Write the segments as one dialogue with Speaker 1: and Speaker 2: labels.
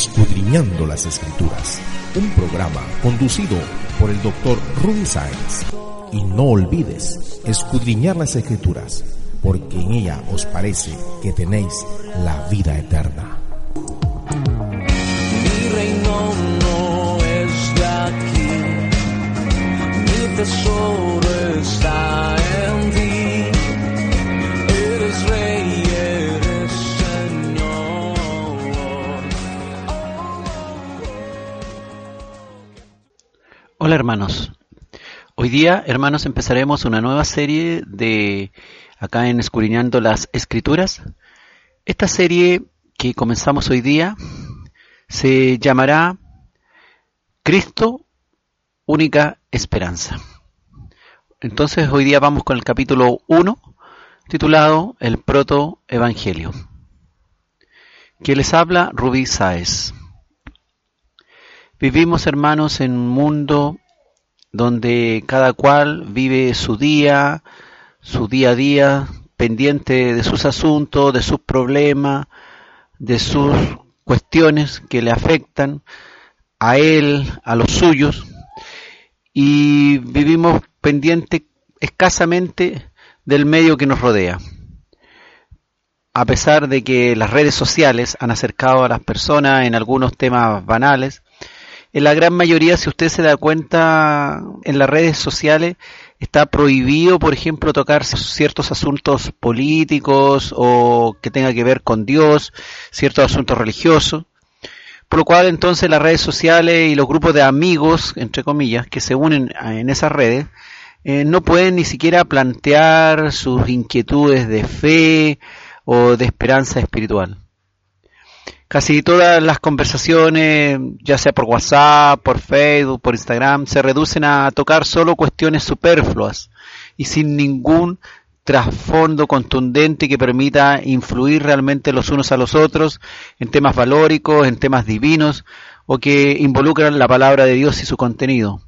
Speaker 1: Escudriñando las Escrituras, un programa conducido por el doctor Ruby Sáenz. Y no olvides escudriñar las Escrituras, porque en ella os parece que tenéis la vida eterna.
Speaker 2: Mi reino no es de aquí, mi tesoro
Speaker 3: Hola hermanos. Hoy día, hermanos, empezaremos una nueva serie de acá en Escudriñando las Escrituras. Esta serie que comenzamos hoy día se llamará Cristo, única esperanza. Entonces hoy día vamos con el capítulo 1, titulado El Proto Evangelio. Que les habla Rubí Sáez. Vivimos, hermanos, en un mundo donde cada cual vive su día, su día a día, pendiente de sus asuntos, de sus problemas, de sus cuestiones que le afectan a él, a los suyos, y vivimos pendiente escasamente del medio que nos rodea. A pesar de que las redes sociales han acercado a las personas en algunos temas banales, en la gran mayoría, si usted se da cuenta, en las redes sociales está prohibido, por ejemplo, tocar ciertos asuntos políticos o que tenga que ver con Dios, ciertos asuntos religiosos. Por lo cual, entonces, las redes sociales y los grupos de amigos, entre comillas, que se unen en esas redes, eh, no pueden ni siquiera plantear sus inquietudes de fe o de esperanza espiritual. Casi todas las conversaciones, ya sea por WhatsApp, por Facebook, por Instagram, se reducen a tocar solo cuestiones superfluas y sin ningún trasfondo contundente que permita influir realmente los unos a los otros en temas valóricos, en temas divinos o que involucran la palabra de Dios y su contenido.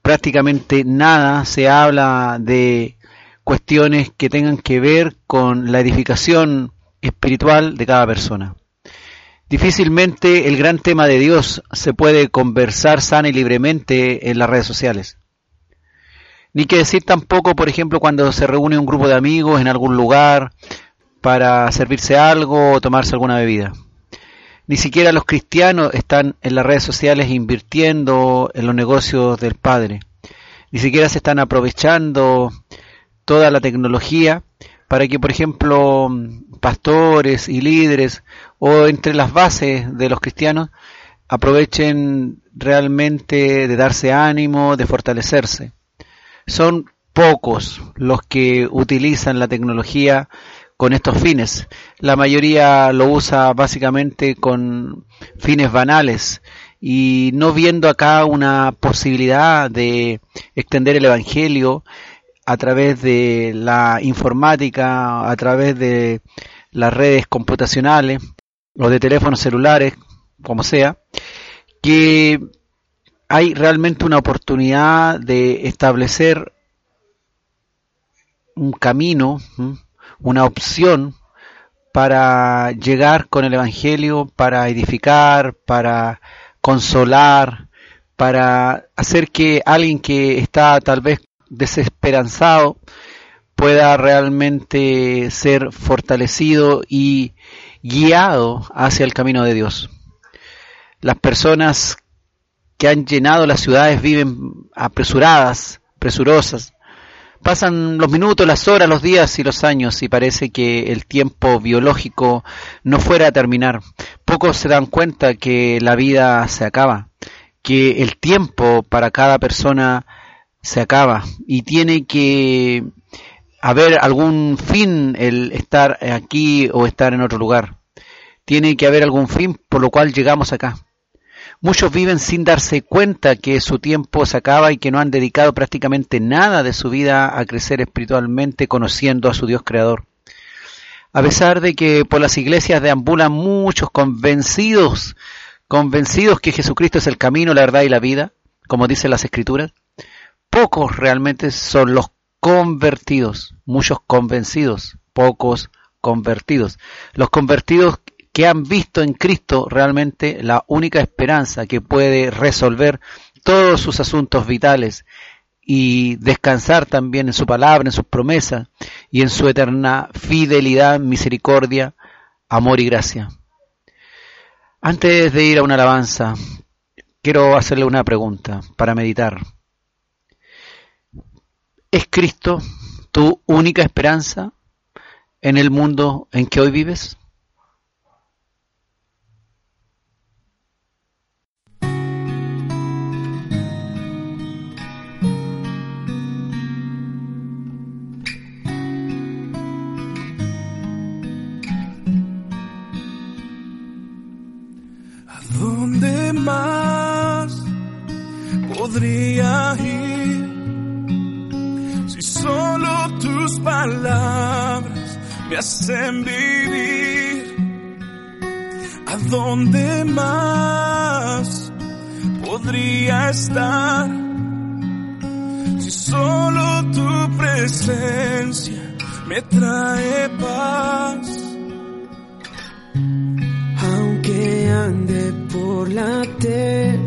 Speaker 3: Prácticamente nada se habla de cuestiones que tengan que ver con la edificación espiritual de cada persona. Difícilmente el gran tema de Dios se puede conversar sana y libremente en las redes sociales. Ni que decir tampoco, por ejemplo, cuando se reúne un grupo de amigos en algún lugar para servirse algo o tomarse alguna bebida. Ni siquiera los cristianos están en las redes sociales invirtiendo en los negocios del Padre. Ni siquiera se están aprovechando toda la tecnología para que, por ejemplo, pastores y líderes o entre las bases de los cristianos aprovechen realmente de darse ánimo, de fortalecerse. Son pocos los que utilizan la tecnología con estos fines. La mayoría lo usa básicamente con fines banales y no viendo acá una posibilidad de extender el Evangelio a través de la informática, a través de las redes computacionales o de teléfonos celulares, como sea, que hay realmente una oportunidad de establecer un camino, una opción para llegar con el Evangelio, para edificar, para consolar, para hacer que alguien que está tal vez desesperanzado pueda realmente ser fortalecido y guiado hacia el camino de Dios. Las personas que han llenado las ciudades viven apresuradas, presurosas. Pasan los minutos, las horas, los días y los años y parece que el tiempo biológico no fuera a terminar. Pocos se dan cuenta que la vida se acaba, que el tiempo para cada persona se acaba y tiene que haber algún fin el estar aquí o estar en otro lugar. Tiene que haber algún fin por lo cual llegamos acá. Muchos viven sin darse cuenta que su tiempo se acaba y que no han dedicado prácticamente nada de su vida a crecer espiritualmente conociendo a su Dios creador. A pesar de que por las iglesias deambulan muchos convencidos, convencidos que Jesucristo es el camino, la verdad y la vida, como dicen las escrituras, pocos realmente son los convertidos, muchos convencidos, pocos convertidos. Los convertidos que han visto en Cristo realmente la única esperanza que puede resolver todos sus asuntos vitales y descansar también en su palabra, en sus promesas y en su eterna fidelidad, misericordia, amor y gracia. Antes de ir a una alabanza, quiero hacerle una pregunta para meditar. ¿Es Cristo tu única esperanza en el mundo en que hoy vives?
Speaker 4: dónde más podría ir solo tus palabras me hacen vivir? ¿A dónde más podría estar si solo tu presencia me trae paz?
Speaker 5: aunque ande por la tempestad,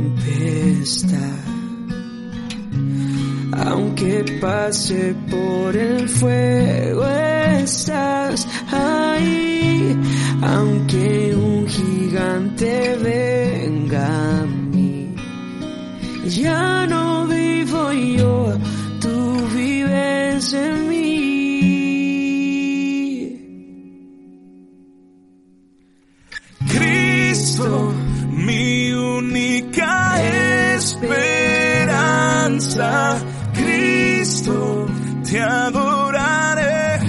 Speaker 5: aunque pase por el fuego, estás ahí, aunque un gigante venga a mí, ya no vivo yo, tú vives en mí.
Speaker 4: Cristo, te adoraré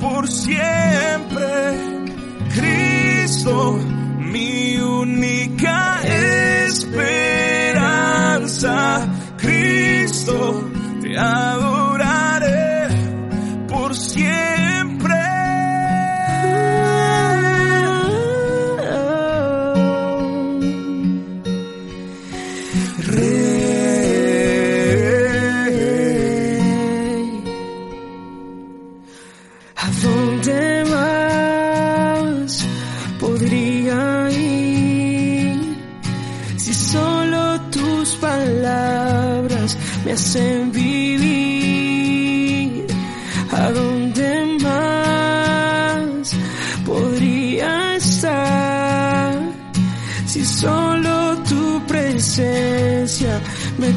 Speaker 4: por siempre. Cristo, mi única esperanza. Cristo, te adoraré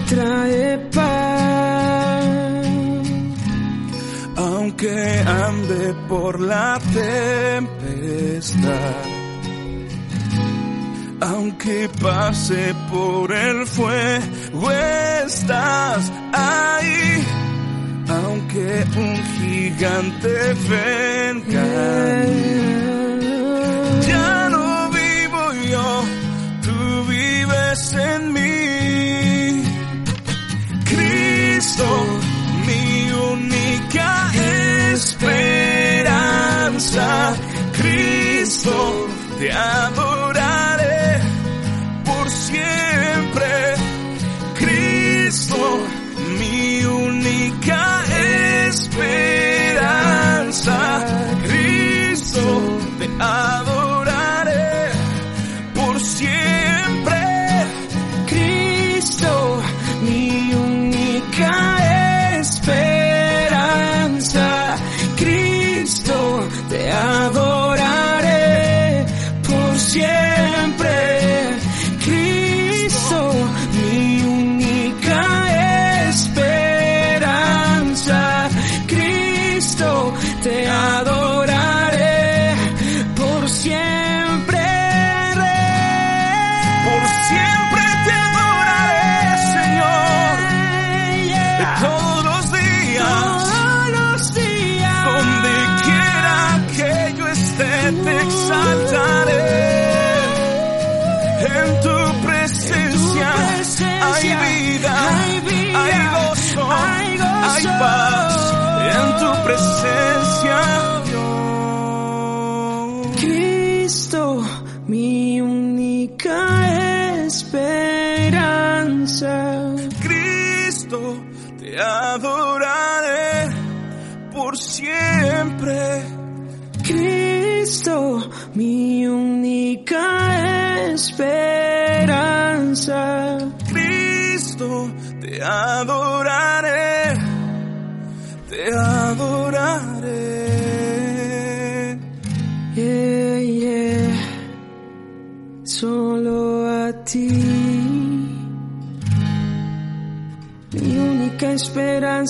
Speaker 5: trae paz?
Speaker 4: aunque ande por la tempestad, aunque pase por el fuego, estás ahí, aunque un gigante venga. Ya no vivo yo, tú vives en mí. Cristo, mi única esperanza. Cristo, te adoraré por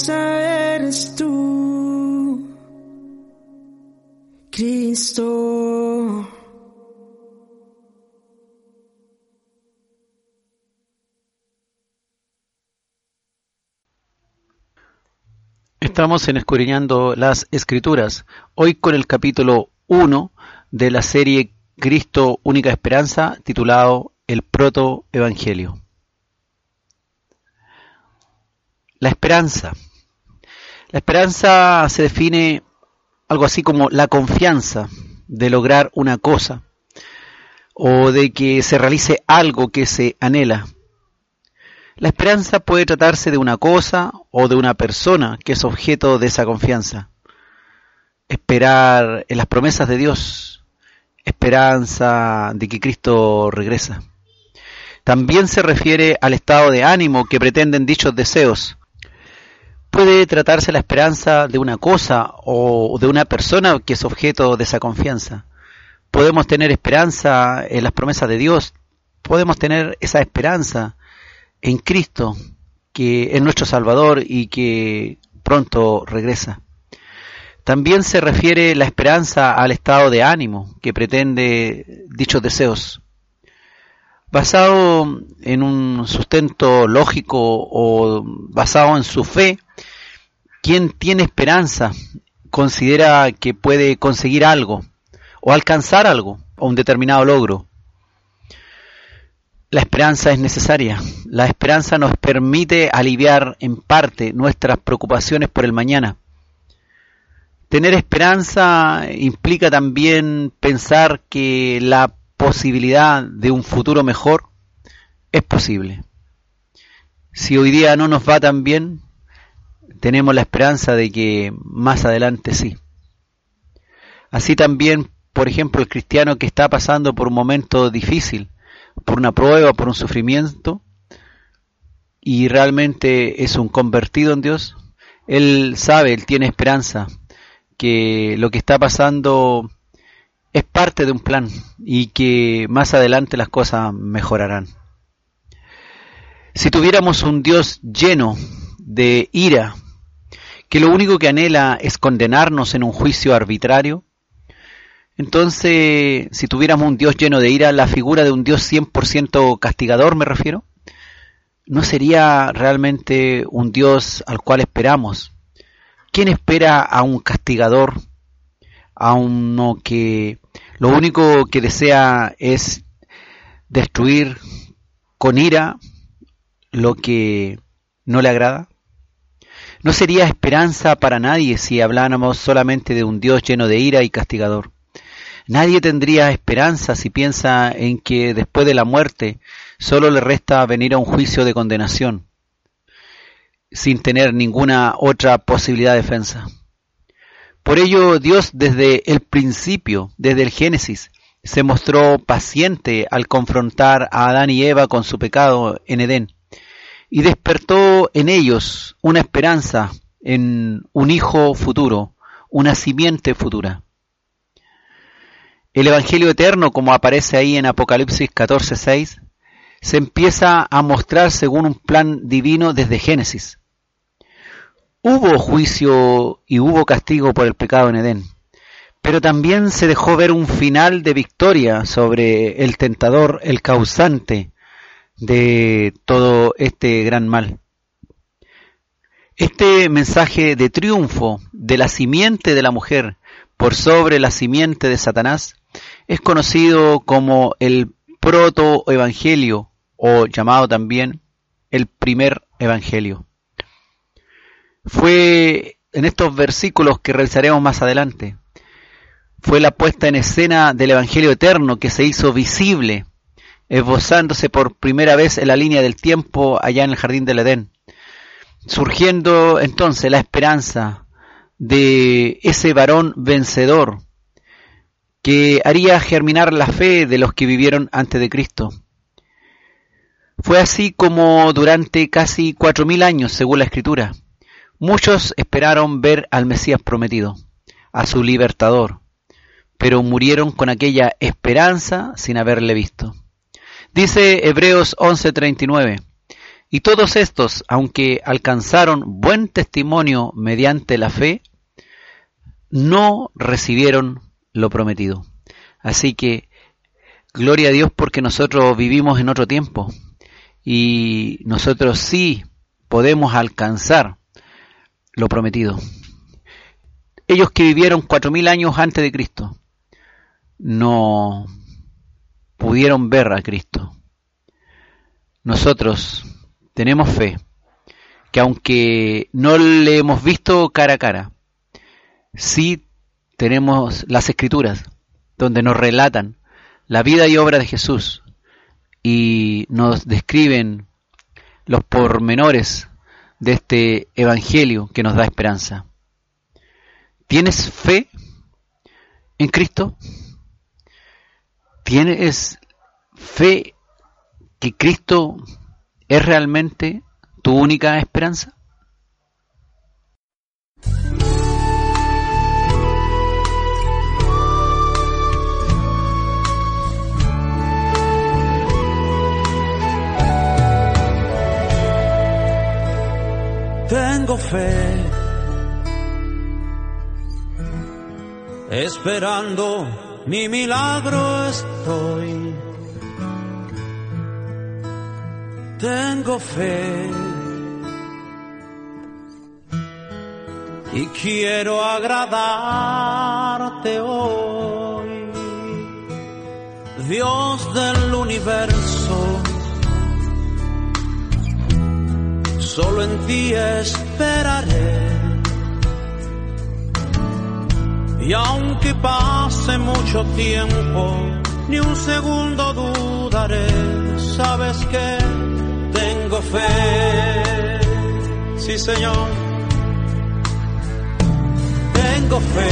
Speaker 5: eres tú. Cristo.
Speaker 3: Estamos en Escudriñando las Escrituras, hoy con el capítulo 1 de la serie Cristo Única Esperanza, titulado El Proto Evangelio. La esperanza. La esperanza se define algo así como la confianza de lograr una cosa o de que se realice algo que se anhela. La esperanza puede tratarse de una cosa o de una persona que es objeto de esa confianza. Esperar en las promesas de Dios, esperanza de que Cristo regresa. También se refiere al estado de ánimo que pretenden dichos deseos. Puede tratarse la esperanza de una cosa o de una persona que es objeto de esa confianza. Podemos tener esperanza en las promesas de Dios, podemos tener esa esperanza en Cristo, que es nuestro Salvador y que pronto regresa. También se refiere la esperanza al estado de ánimo que pretende dichos deseos. Basado en un sustento lógico o basado en su fe, quien tiene esperanza considera que puede conseguir algo o alcanzar algo o un determinado logro. La esperanza es necesaria. La esperanza nos permite aliviar en parte nuestras preocupaciones por el mañana. Tener esperanza implica también pensar que la posibilidad de un futuro mejor es posible. Si hoy día no nos va tan bien, tenemos la esperanza de que más adelante sí. Así también, por ejemplo, el cristiano que está pasando por un momento difícil, por una prueba, por un sufrimiento, y realmente es un convertido en Dios, él sabe, él tiene esperanza que lo que está pasando es parte de un plan y que más adelante las cosas mejorarán. Si tuviéramos un Dios lleno de ira, que lo único que anhela es condenarnos en un juicio arbitrario, entonces, si tuviéramos un Dios lleno de ira, la figura de un Dios 100% castigador, me refiero, no sería realmente un Dios al cual esperamos. ¿Quién espera a un castigador? A uno que lo único que desea es destruir con ira lo que no le agrada? No sería esperanza para nadie si habláramos solamente de un Dios lleno de ira y castigador. Nadie tendría esperanza si piensa en que después de la muerte solo le resta venir a un juicio de condenación, sin tener ninguna otra posibilidad de defensa. Por ello Dios desde el principio, desde el Génesis, se mostró paciente al confrontar a Adán y Eva con su pecado en Edén y despertó en ellos una esperanza en un hijo futuro, una simiente futura. El Evangelio eterno, como aparece ahí en Apocalipsis 14:6, se empieza a mostrar según un plan divino desde Génesis. Hubo juicio y hubo castigo por el pecado en Edén, pero también se dejó ver un final de victoria sobre el tentador, el causante de todo este gran mal. Este mensaje de triunfo de la simiente de la mujer por sobre la simiente de Satanás es conocido como el proto-evangelio o llamado también el primer evangelio. Fue en estos versículos que realizaremos más adelante. Fue la puesta en escena del evangelio eterno que se hizo visible, esbozándose por primera vez en la línea del tiempo allá en el jardín del Edén. Surgiendo entonces la esperanza de ese varón vencedor que haría germinar la fe de los que vivieron antes de Cristo. Fue así como durante casi cuatro mil años, según la Escritura, muchos esperaron ver al Mesías prometido, a su libertador, pero murieron con aquella esperanza sin haberle visto. Dice Hebreos 11:39, y todos estos, aunque alcanzaron buen testimonio mediante la fe, no recibieron lo prometido. Así que, gloria a Dios porque nosotros vivimos en otro tiempo y nosotros sí podemos alcanzar lo prometido. Ellos que vivieron cuatro mil años antes de Cristo no pudieron ver a Cristo. Nosotros tenemos fe que aunque no le hemos visto cara a cara, sí tenemos las escrituras donde nos relatan la vida y obra de Jesús y nos describen los pormenores de este evangelio que nos da esperanza. ¿Tienes fe en Cristo? ¿Tienes fe que Cristo es realmente tu única esperanza?
Speaker 2: Tengo fe, esperando mi milagro estoy. Tengo fe y quiero agradarte hoy, Dios del universo. Solo en ti esperaré. Y aunque pase mucho tiempo, ni un segundo dudaré. Sabes que tengo fe. Sí, Señor. Tengo fe.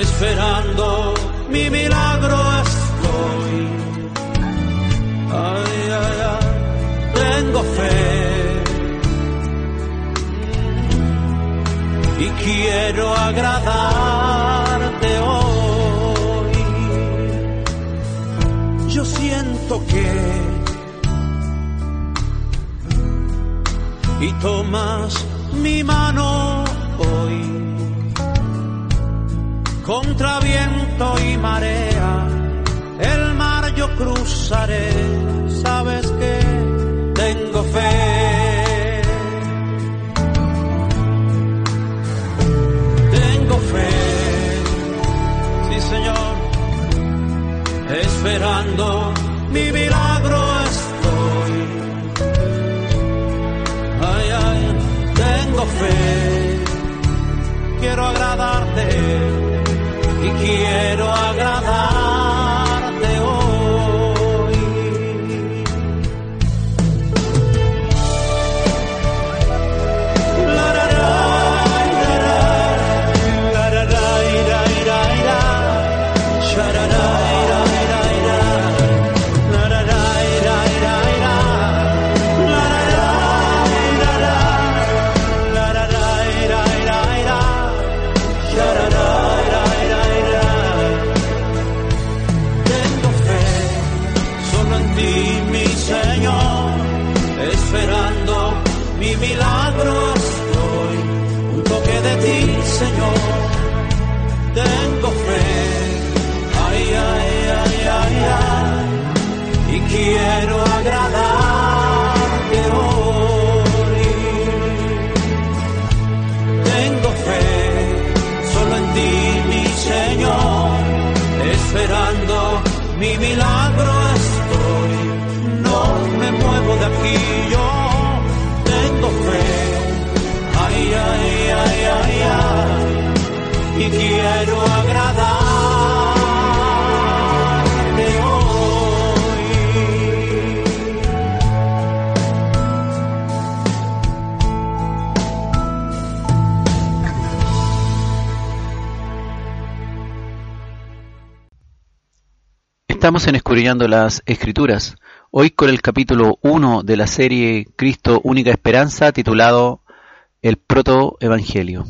Speaker 2: Esperando mi milagro estoy. Ay, ay, ay, tengo fe y quiero agradarte hoy. Yo siento que y tomas mi mano hoy contra viento y marea el mar yo cruzaré, sabes que tengo fe. Esperando mi milagro
Speaker 3: Estamos en las Escrituras, hoy con el capítulo 1 de la serie Cristo Única Esperanza titulado El Proto-Evangelio.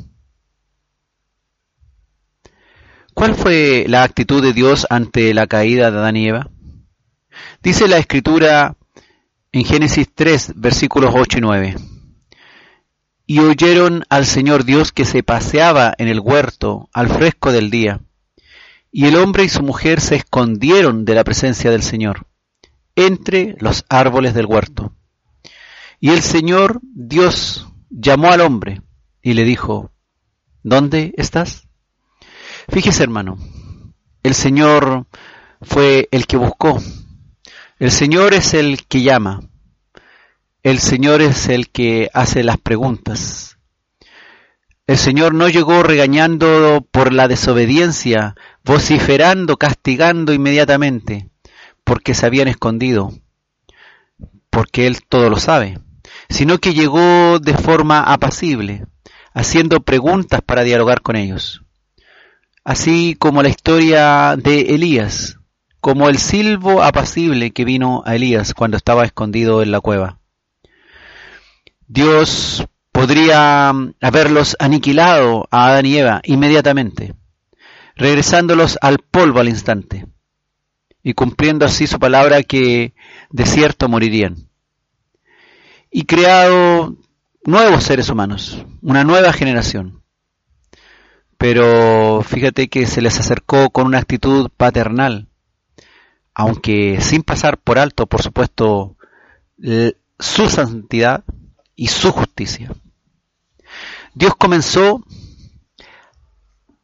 Speaker 3: ¿Cuál fue la actitud de Dios ante la caída de Adán y Eva? Dice la Escritura en Génesis 3, versículos 8 y 9. Y oyeron al Señor Dios que se paseaba en el huerto al fresco del día y el hombre y su mujer se escondieron de la presencia del Señor entre los árboles del huerto. Y el Señor Dios llamó al hombre y le dijo, ¿dónde estás? Fíjese hermano, el Señor fue el que buscó, el Señor es el que llama, el Señor es el que hace las preguntas, el Señor no llegó regañando por la desobediencia, vociferando, castigando inmediatamente, porque se habían escondido, porque Él todo lo sabe, sino que llegó de forma apacible, haciendo preguntas para dialogar con ellos. Así como la historia de Elías, como el silbo apacible que vino a Elías cuando estaba escondido en la cueva. Dios podría haberlos aniquilado a Adán y Eva inmediatamente, regresándolos al polvo al instante y cumpliendo así su palabra que de cierto morirían. Y creado nuevos seres humanos, una nueva generación. Pero fíjate que se les acercó con una actitud paternal, aunque sin pasar por alto, por supuesto, su santidad y su justicia. Dios comenzó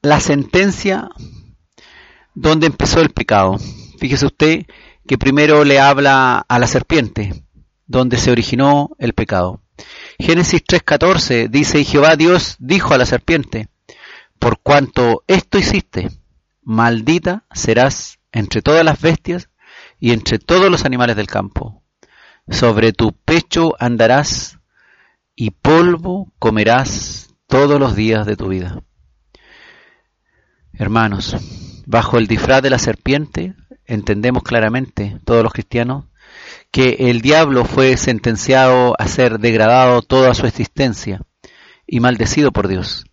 Speaker 3: la sentencia donde empezó el pecado. Fíjese usted que primero le habla a la serpiente, donde se originó el pecado. Génesis 3:14 dice, y Jehová Dios dijo a la serpiente, por cuanto esto hiciste, maldita serás entre todas las bestias y entre todos los animales del campo. Sobre tu pecho andarás y polvo comerás todos los días de tu vida. Hermanos, bajo el disfraz de la serpiente entendemos claramente, todos los cristianos, que el diablo fue sentenciado a ser degradado toda su existencia y maldecido por Dios.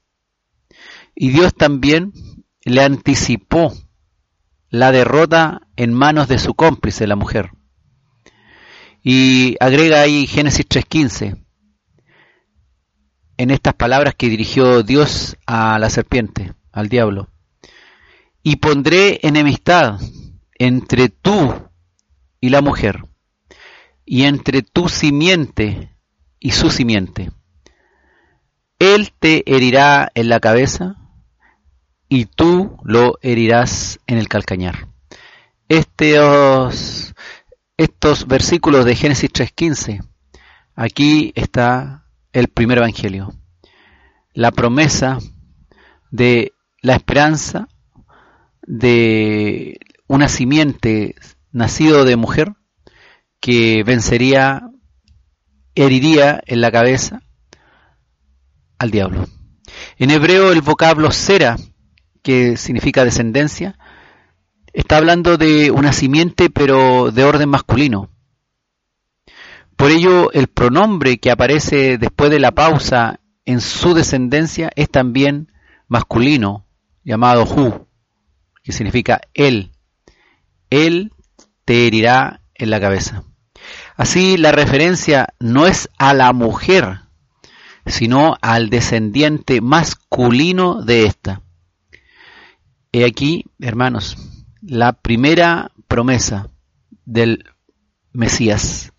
Speaker 3: Y Dios también le anticipó la derrota en manos de su cómplice, la mujer. Y agrega ahí Génesis 3.15, en estas palabras que dirigió Dios a la serpiente, al diablo. Y pondré enemistad entre tú y la mujer, y entre tu simiente y su simiente. Él te herirá en la cabeza y tú lo herirás en el calcañar. Estos, estos versículos de Génesis 3.15, aquí está el primer evangelio. La promesa de la esperanza de una simiente nacido de mujer que vencería, heriría en la cabeza al diablo. En hebreo el vocablo sera, que significa descendencia, está hablando de una simiente pero de orden masculino. Por ello, el pronombre que aparece después de la pausa en su descendencia es también masculino, llamado Hu, que significa él. Él te herirá en la cabeza. Así, la referencia no es a la mujer, sino al descendiente masculino de esta. He aquí, hermanos, la primera promesa del Mesías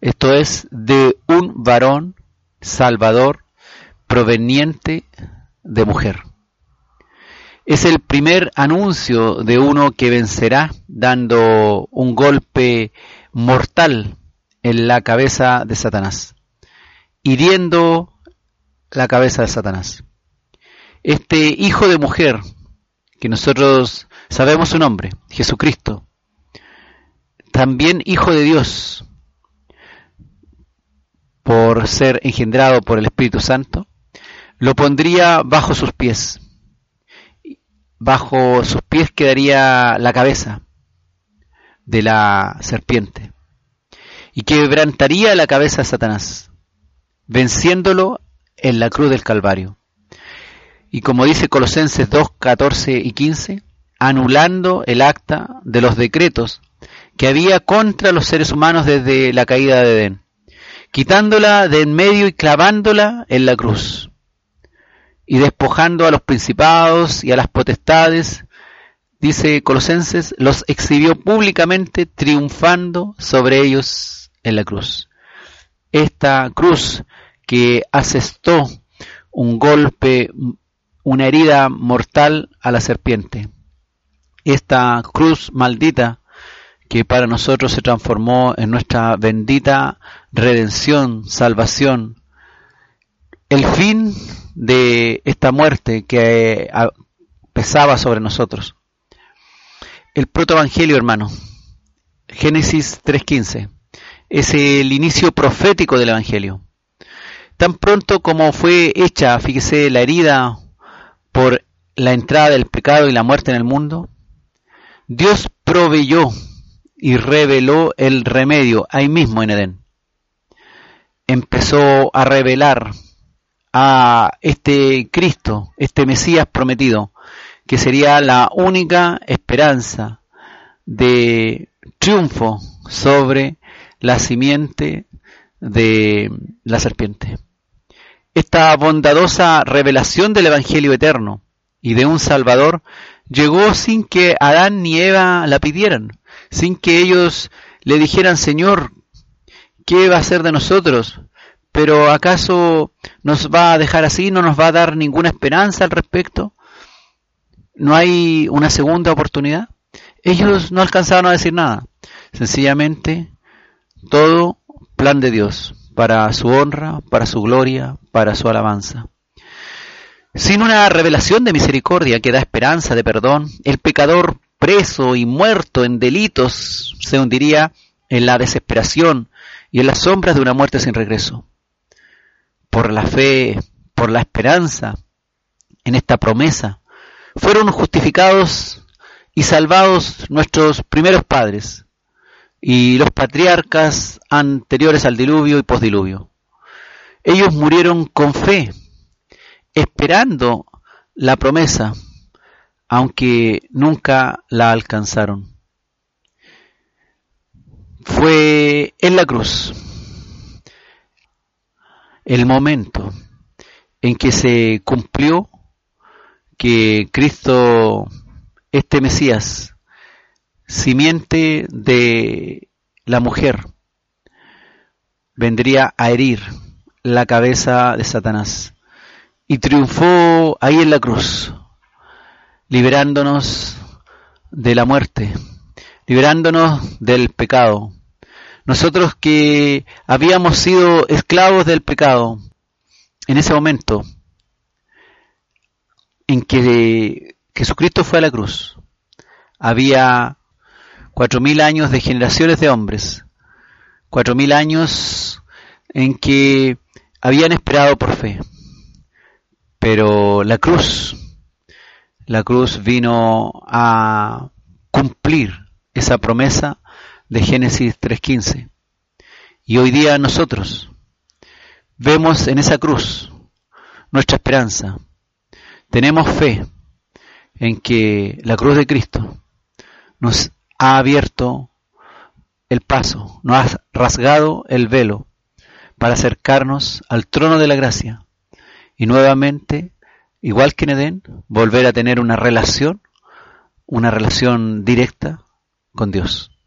Speaker 3: esto es de un varón salvador proveniente de mujer. Es el primer anuncio de uno que vencerá dando un golpe mortal en la cabeza de Satanás, hiriendo la cabeza de Satanás. Este hijo de mujer, que nosotros sabemos su nombre, Jesucristo, también hijo de Dios, por ser engendrado por el Espíritu Santo, lo pondría bajo sus pies. Bajo sus pies quedaría la cabeza. de la serpiente y quebrantaría la cabeza de Satanás, venciéndolo en la cruz del Calvario. Y como dice Colosenses 2, 14 y 15, anulando el acta de los decretos que había contra los seres humanos desde la caída de Edén, quitándola de en medio y clavándola en la cruz, y despojando a los principados y a las potestades, dice Colosenses, los exhibió públicamente triunfando sobre ellos en la cruz. Esta cruz que asestó un golpe, una herida mortal a la serpiente. Esta cruz maldita que para nosotros se transformó en nuestra bendita redención, salvación. El fin de esta muerte que eh, pesaba sobre nosotros. El protoevangelio, hermano, Génesis 3.15, es el inicio profético del evangelio. Tan pronto como fue hecha, fíjese, la herida por la entrada del pecado y la muerte en el mundo, Dios proveyó y reveló el remedio ahí mismo en Edén. Empezó a revelar a este Cristo, este Mesías prometido, que sería la única esperanza de triunfo sobre la simiente de la serpiente. Esta bondadosa revelación del Evangelio eterno y de un Salvador llegó sin que Adán ni Eva la pidieran sin que ellos le dijeran, Señor, ¿qué va a hacer de nosotros? Pero ¿acaso nos va a dejar así? ¿No nos va a dar ninguna esperanza al respecto? ¿No hay una segunda oportunidad? Ellos no alcanzaron a decir nada. Sencillamente, todo plan de Dios, para su honra, para su gloria, para su alabanza. Sin una revelación de misericordia que da esperanza de perdón, el pecador preso y muerto en delitos, se hundiría en la desesperación y en las sombras de una muerte sin regreso. Por la fe, por la esperanza en esta promesa, fueron justificados y salvados nuestros primeros padres y los patriarcas anteriores al diluvio y posdiluvio. Ellos murieron con fe, esperando la promesa aunque nunca la alcanzaron. Fue en la cruz el momento en que se cumplió que Cristo, este Mesías, simiente de la mujer, vendría a herir la cabeza de Satanás y triunfó ahí en la cruz liberándonos de la muerte, liberándonos del pecado. Nosotros que habíamos sido esclavos del pecado, en ese momento en que Jesucristo fue a la cruz, había cuatro mil años de generaciones de hombres, cuatro mil años en que habían esperado por fe. Pero la cruz la cruz vino a cumplir esa promesa de Génesis 3.15. Y hoy día nosotros vemos en esa cruz nuestra esperanza. Tenemos fe en que la cruz de Cristo nos ha abierto el paso, nos ha rasgado el velo para acercarnos al trono de la gracia y nuevamente igual que en Edén, volver a tener una relación, una relación directa con Dios.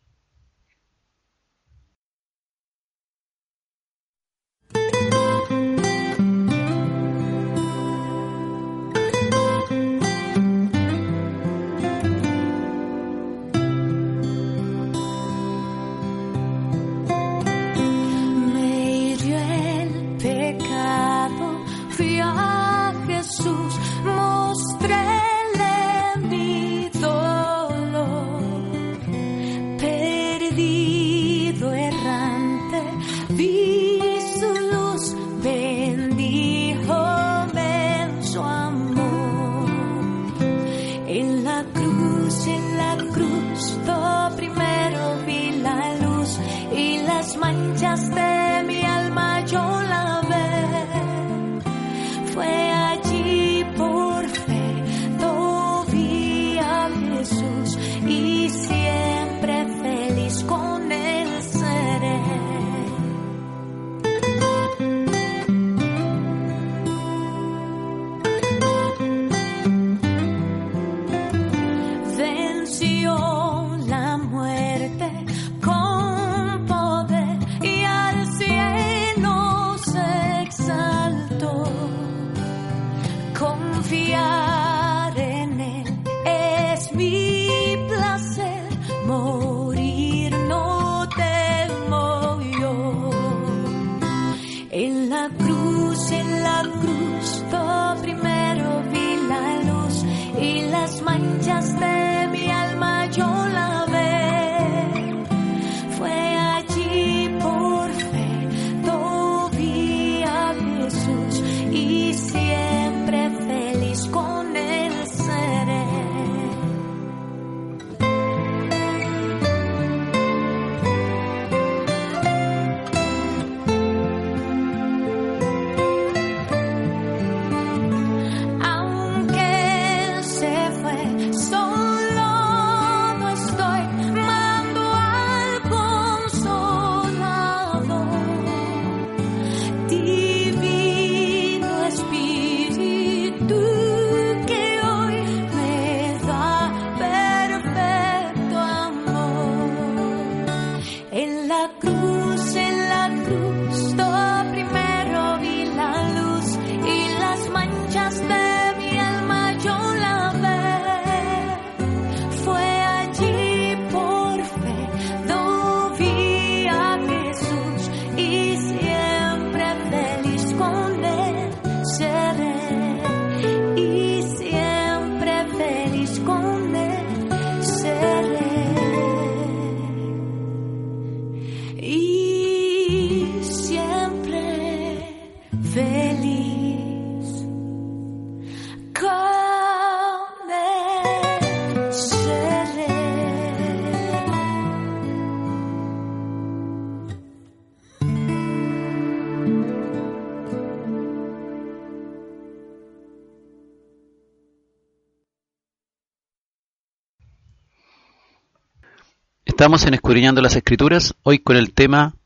Speaker 3: Estamos en Escudriñando las Escrituras, hoy con el tema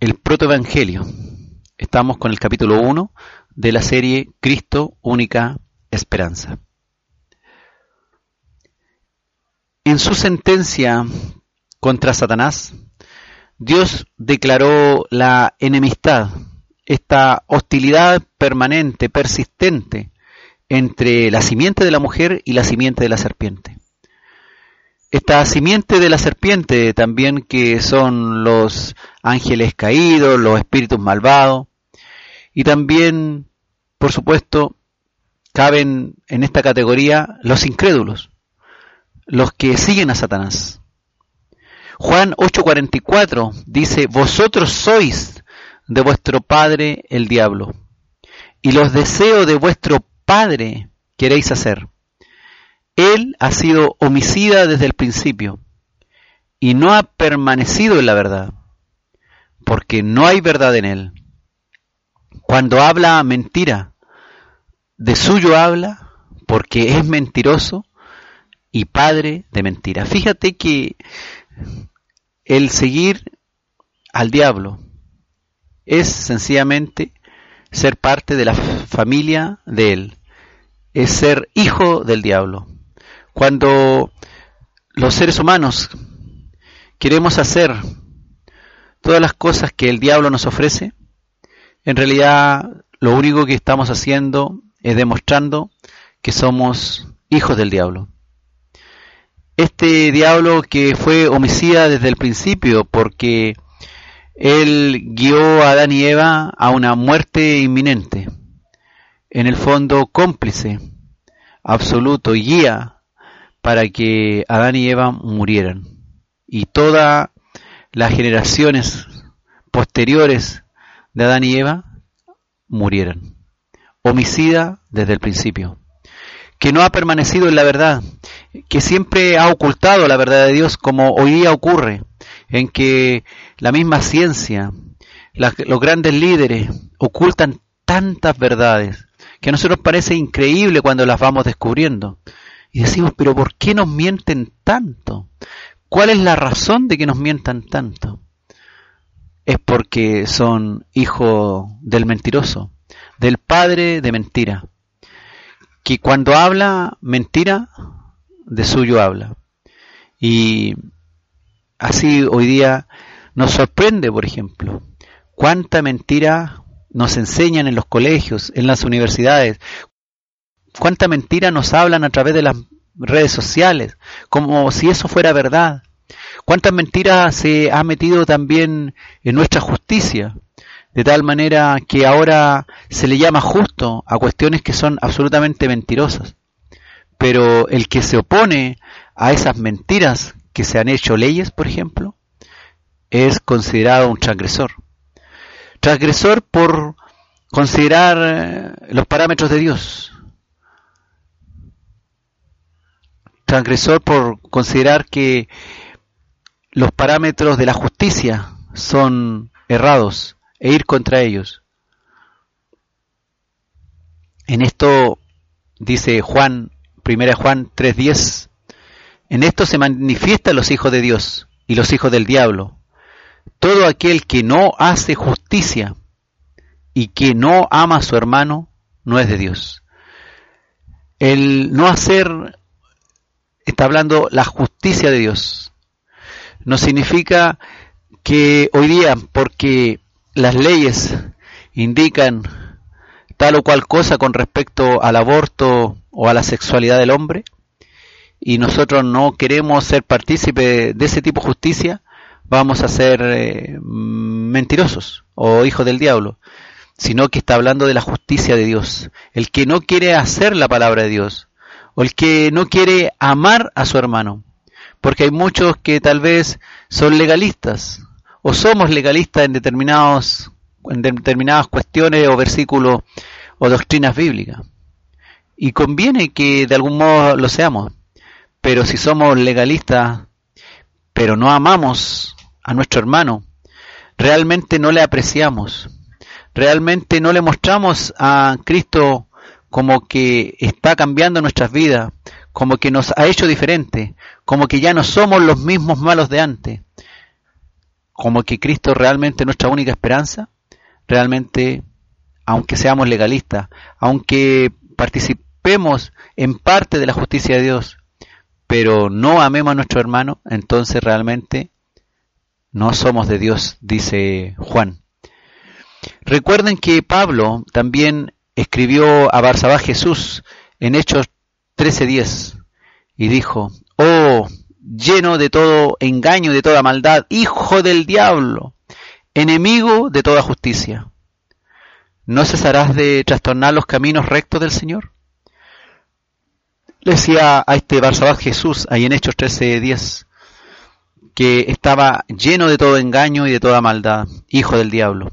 Speaker 3: El Protoevangelio. Estamos con el capítulo 1 de la serie Cristo, única esperanza. En su sentencia contra Satanás, Dios declaró la enemistad, esta hostilidad permanente, persistente, entre la simiente de la mujer y la simiente de la serpiente. Esta simiente de la serpiente también que son los ángeles caídos, los espíritus malvados, y también, por supuesto, caben en esta categoría los incrédulos, los que siguen a Satanás. Juan 8:44 dice, vosotros sois de vuestro padre el diablo, y los deseos de vuestro padre queréis hacer. Él ha sido homicida desde el principio y no ha permanecido en la verdad, porque no hay verdad en él. Cuando habla mentira, de suyo habla, porque es mentiroso y padre de mentira. Fíjate que el seguir al diablo es sencillamente ser parte de la familia de él, es ser hijo del diablo. Cuando los seres humanos queremos hacer todas las cosas que el diablo nos ofrece, en realidad lo único que estamos haciendo es demostrando que somos hijos del diablo. Este diablo que fue homicida desde el principio porque él guió a Adán y Eva a una muerte inminente. En el fondo cómplice, absoluto y guía para que Adán y Eva murieran. Y todas las generaciones posteriores de Adán y Eva murieran. Homicida desde el principio. Que no ha permanecido en la verdad. Que siempre ha ocultado la verdad de Dios como hoy día ocurre. En que la misma ciencia, los grandes líderes ocultan tantas verdades que a nosotros parece increíble cuando las vamos descubriendo. Y decimos, pero ¿por qué nos mienten tanto? ¿Cuál es la razón de que nos mientan tanto? Es porque son hijos del mentiroso, del padre de mentira, que cuando habla mentira, de suyo habla. Y así hoy día nos sorprende, por ejemplo, cuánta mentira nos enseñan en los colegios, en las universidades, cuánta mentira nos hablan a través de las redes sociales, como si eso fuera verdad. Cuántas mentiras se ha metido también en nuestra justicia, de tal manera que ahora se le llama justo a cuestiones que son absolutamente mentirosas. Pero el que se opone a esas mentiras que se han hecho leyes, por ejemplo, es considerado un transgresor. Transgresor por considerar eh, los parámetros de Dios, transgresor por considerar que los parámetros de la justicia son errados e ir contra ellos. En esto dice Juan, 1 Juan 3:10, en esto se manifiestan los hijos de Dios y los hijos del diablo. Todo aquel que no hace justicia y que no ama a su hermano no es de Dios. El no hacer está hablando la justicia de Dios. No significa que hoy día, porque las leyes indican tal o cual cosa con respecto al aborto o a la sexualidad del hombre, y nosotros no queremos ser partícipes de ese tipo de justicia, vamos a ser eh, mentirosos o hijos del diablo, sino que está hablando de la justicia de Dios. El que no quiere hacer la palabra de Dios, o el que no quiere amar a su hermano. Porque hay muchos que tal vez son legalistas o somos legalistas en determinados en determinadas cuestiones o versículos o doctrinas bíblicas. Y conviene que de algún modo lo seamos. Pero si somos legalistas, pero no amamos a nuestro hermano, realmente no le apreciamos, realmente no le mostramos a Cristo como que está cambiando nuestras vidas, como que nos ha hecho diferente, como que ya no somos los mismos malos de antes, como que Cristo realmente es nuestra única esperanza, realmente, aunque seamos legalistas, aunque participemos en parte de la justicia de Dios, pero no amemos a nuestro hermano, entonces realmente no somos de Dios, dice Juan. Recuerden que Pablo también escribió a Barsabá Jesús en Hechos 13:10 y dijo, oh, lleno de todo engaño y de toda maldad, hijo del diablo, enemigo de toda justicia. ¿No cesarás de trastornar los caminos rectos del Señor? Le decía a este Barsabás Jesús ahí en Hechos 13:10 que estaba lleno de todo engaño y de toda maldad, hijo del diablo.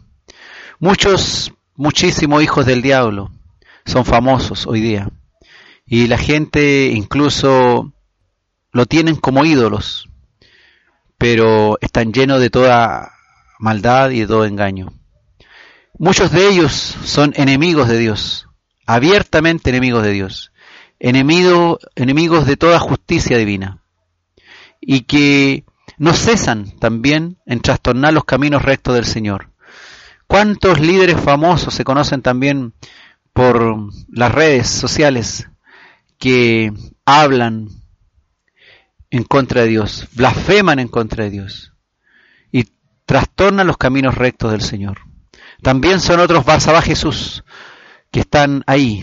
Speaker 3: Muchos, muchísimos hijos del diablo son famosos hoy día. Y la gente incluso lo tienen como ídolos, pero están llenos de toda maldad y de todo engaño. Muchos de ellos son enemigos de Dios, abiertamente enemigos de Dios, enemigo, enemigos de toda justicia divina, y que no cesan también en trastornar los caminos rectos del Señor. ¿Cuántos líderes famosos se conocen también por las redes sociales que hablan en contra de Dios, blasfeman en contra de Dios y trastornan los caminos rectos del Señor? También son otros Barsabá Jesús que están ahí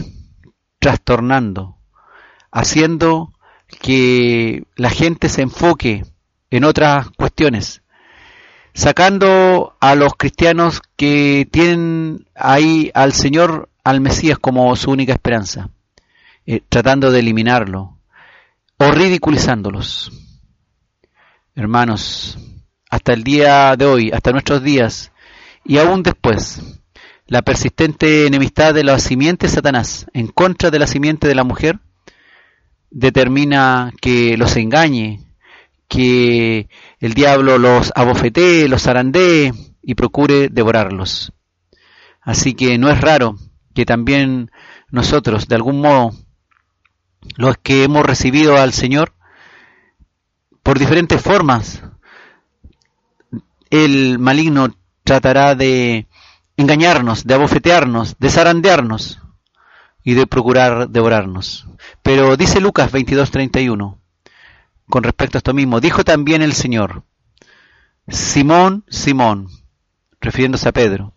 Speaker 3: trastornando, haciendo que la gente se enfoque en otras cuestiones, sacando a los cristianos que tienen ahí al Señor, al Mesías como su única esperanza, eh, tratando de eliminarlo o ridiculizándolos. Hermanos, hasta el día de hoy, hasta nuestros días y aún después, la persistente enemistad de la simiente Satanás en contra de la simiente de la mujer determina que los engañe, que el diablo los abofetee, los zarandee y procure devorarlos. Así que no es raro que también nosotros, de algún modo, los que hemos recibido al Señor, por diferentes formas, el maligno tratará de engañarnos, de abofetearnos, de zarandearnos y de procurar devorarnos. Pero dice Lucas 22:31, con respecto a esto mismo. Dijo también el Señor, Simón, Simón, refiriéndose a Pedro,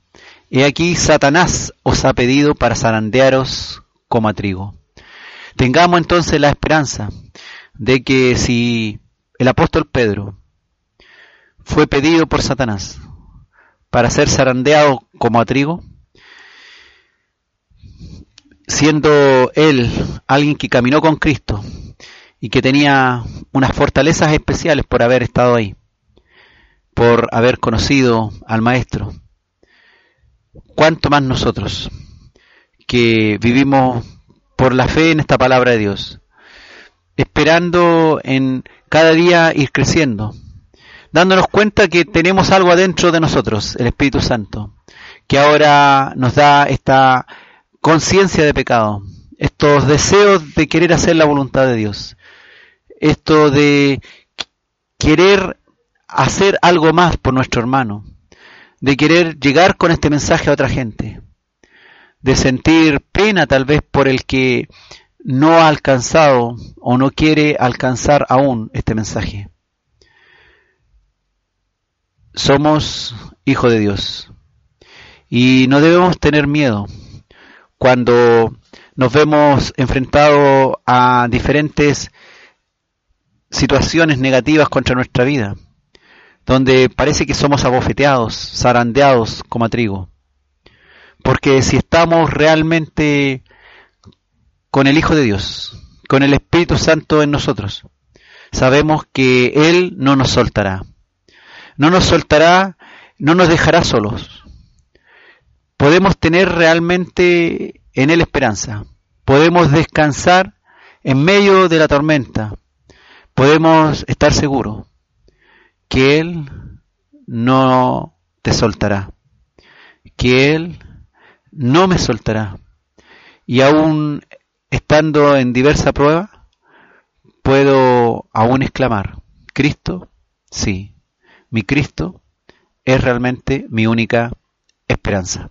Speaker 3: he aquí Satanás os ha pedido para zarandearos como a trigo. Tengamos entonces la esperanza de que si el apóstol Pedro fue pedido por Satanás para ser zarandeado como a trigo, siendo él alguien que caminó con Cristo, y que tenía unas fortalezas especiales por haber estado ahí, por haber conocido al Maestro. ¿Cuánto más nosotros que vivimos por la fe en esta palabra de Dios, esperando en cada día ir creciendo, dándonos cuenta que tenemos algo adentro de nosotros, el Espíritu Santo, que ahora nos da esta conciencia de pecado, estos deseos de querer hacer la voluntad de Dios, esto de querer hacer algo más por nuestro hermano, de querer llegar con este mensaje a otra gente, de sentir pena tal vez por el que no ha alcanzado o no quiere alcanzar aún este mensaje. Somos hijos de Dios y no debemos tener miedo cuando nos vemos enfrentados a diferentes situaciones negativas contra nuestra vida, donde parece que somos abofeteados, zarandeados como a trigo. Porque si estamos realmente con el Hijo de Dios, con el Espíritu Santo en nosotros, sabemos que Él no nos soltará. No nos soltará, no nos dejará solos. Podemos tener realmente en Él esperanza. Podemos descansar en medio de la tormenta, podemos estar seguros que Él no te soltará, que Él no me soltará. Y aún estando en diversa prueba, puedo aún exclamar, Cristo, sí, mi Cristo es realmente mi única esperanza.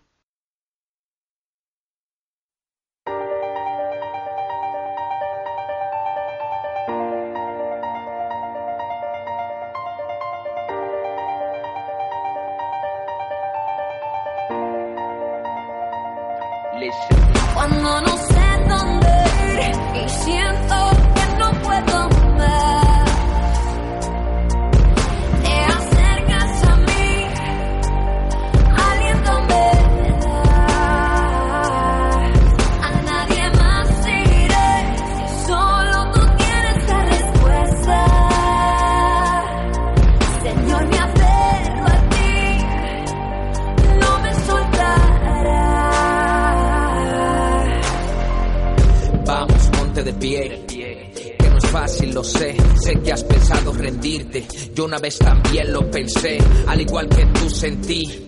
Speaker 6: Una vez también lo pensé, al igual que tú sentí.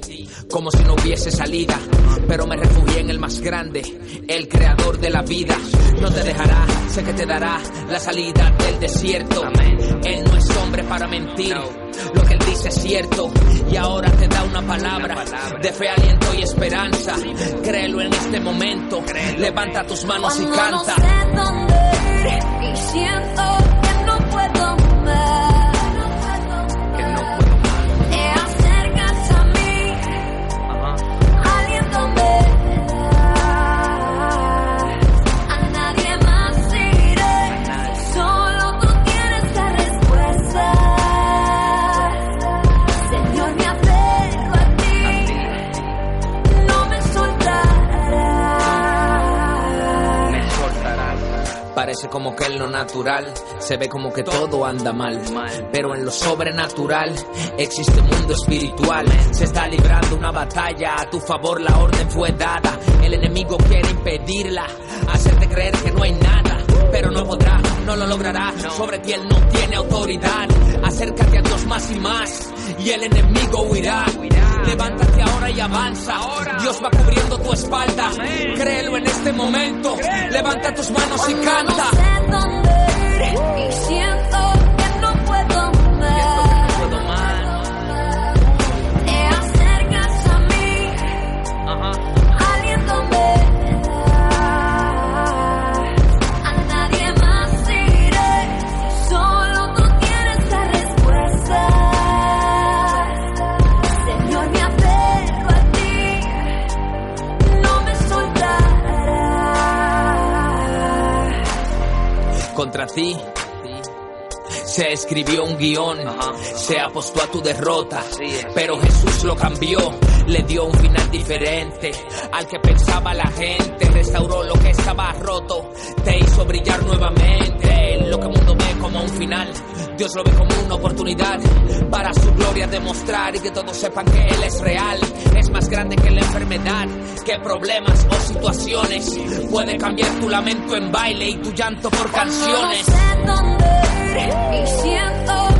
Speaker 6: Como si no hubiese salida, pero me refugié en el más grande, el creador de la vida. No te dejará, sé que te dará la salida del desierto. Él no es hombre para mentir, lo que él dice es cierto. Y ahora te da una palabra de fe, aliento y esperanza. Créelo en este momento, levanta tus manos y canta.
Speaker 7: no sé dónde ir y siento que no puedo
Speaker 6: Parece como que en lo natural se ve como que todo anda mal. Pero en lo sobrenatural existe un mundo espiritual. Se está librando una batalla, a tu favor la orden fue dada. El enemigo quiere impedirla, hacerte creer que no hay nada. Pero no podrá, no lo logrará. Sobre ti él no tiene autoridad. Acércate a Dios más y más, y el enemigo huirá. Levántate ahora y avanza. Dios va cubriendo tu espalda. Créelo en este momento. Levanta tus manos y canta.
Speaker 7: Y siento
Speaker 6: contra ti. Se escribió un guion, se apostó a tu derrota, pero Jesús lo cambió, le dio un final diferente al que pensaba la gente, restauró lo que estaba roto, te hizo brillar nuevamente. en lo que el mundo ve como un final. Dios lo ve como una oportunidad para su gloria demostrar y que todos sepan que Él es real, es más grande que la enfermedad, que problemas o situaciones, puede cambiar tu lamento en baile y tu llanto por canciones.
Speaker 7: No sé dónde y siento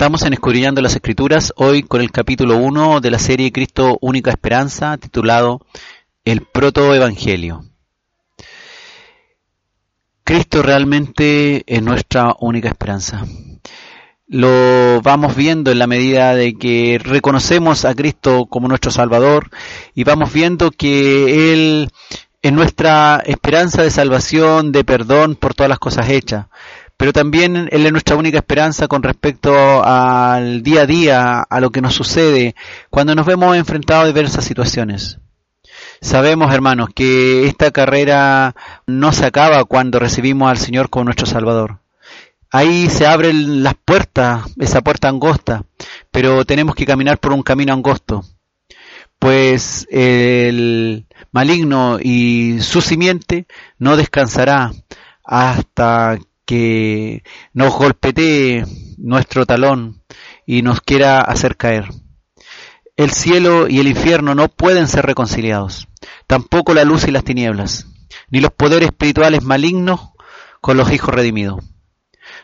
Speaker 3: Estamos en Escudriñando las Escrituras, hoy con el capítulo 1 de la serie Cristo Única Esperanza, titulado El Protoevangelio. Cristo realmente es nuestra única esperanza. Lo vamos viendo en la medida de que reconocemos a Cristo como nuestro Salvador y vamos viendo que Él es nuestra esperanza de salvación, de perdón por todas las cosas hechas pero también Él es nuestra única esperanza con respecto al día a día, a lo que nos sucede cuando nos vemos enfrentados a diversas situaciones. Sabemos, hermanos, que esta carrera no se acaba cuando recibimos al Señor como nuestro Salvador. Ahí se abren las puertas, esa puerta angosta, pero tenemos que caminar por un camino angosto. pues el maligno y su simiente no descansará hasta que nos golpetee nuestro talón y nos quiera hacer caer. El cielo y el infierno no pueden ser reconciliados, tampoco la luz y las tinieblas, ni los poderes espirituales malignos con los hijos redimidos.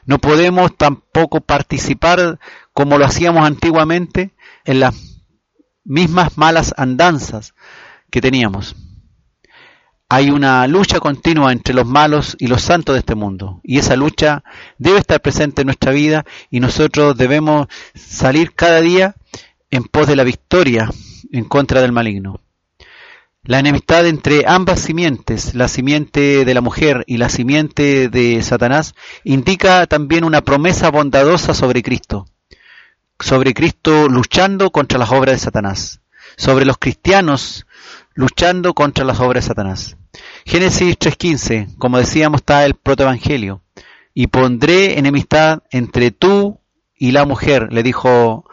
Speaker 3: No podemos tampoco participar como lo hacíamos antiguamente en las mismas malas andanzas que teníamos. Hay una lucha continua entre los malos y los santos de este mundo, y esa lucha debe estar presente en nuestra vida y nosotros debemos salir cada día en pos de la victoria en contra del maligno. La enemistad entre ambas simientes, la simiente de la mujer y la simiente de Satanás, indica también una promesa bondadosa sobre Cristo, sobre Cristo luchando contra las obras de Satanás, sobre los cristianos luchando contra las obras de Satanás. Génesis 3.15, como decíamos, está el protoevangelio. Y pondré enemistad entre tú y la mujer, le dijo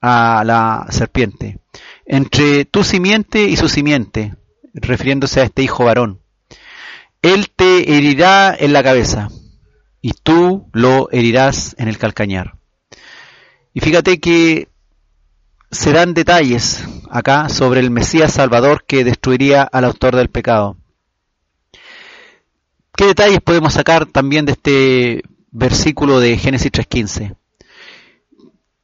Speaker 3: a la serpiente. Entre tu simiente y su simiente, refiriéndose a este hijo varón. Él te herirá en la cabeza y tú lo herirás en el calcañar. Y fíjate que se dan detalles acá sobre el Mesías Salvador que destruiría al autor del pecado. ¿Qué detalles podemos sacar también de este versículo de Génesis 3.15?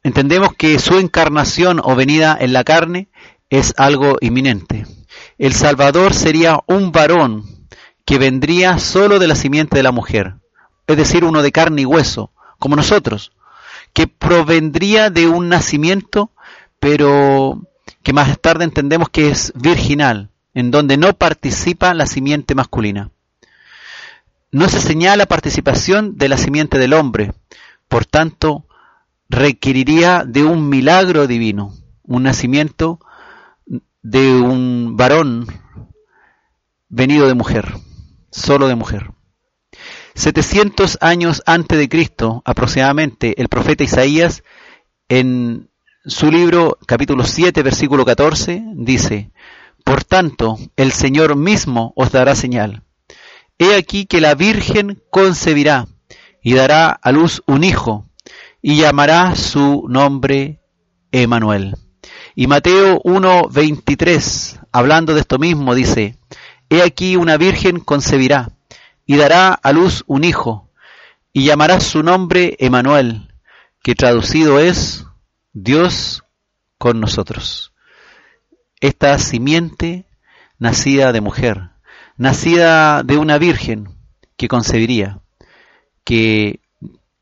Speaker 3: Entendemos que su encarnación o venida en la carne es algo inminente. El Salvador sería un varón que vendría solo de la simiente de la mujer, es decir, uno de carne y hueso, como nosotros, que provendría de un nacimiento, pero que más tarde entendemos que es virginal, en donde no participa la simiente masculina. No se señala participación de la simiente del hombre, por tanto, requeriría de un milagro divino, un nacimiento de un varón venido de mujer, solo de mujer. 700 años antes de Cristo, aproximadamente, el profeta Isaías, en su libro capítulo 7, versículo 14, dice, Por tanto, el Señor mismo os dará señal. He aquí que la Virgen concebirá y dará a luz un hijo, y llamará su nombre Emanuel. Y Mateo 1:23, hablando de esto mismo, dice, He aquí una virgen concebirá y dará a luz un hijo, y llamará su nombre Emanuel, que traducido es Dios con nosotros. Esta simiente nacida de mujer, nacida de una virgen que concebiría, que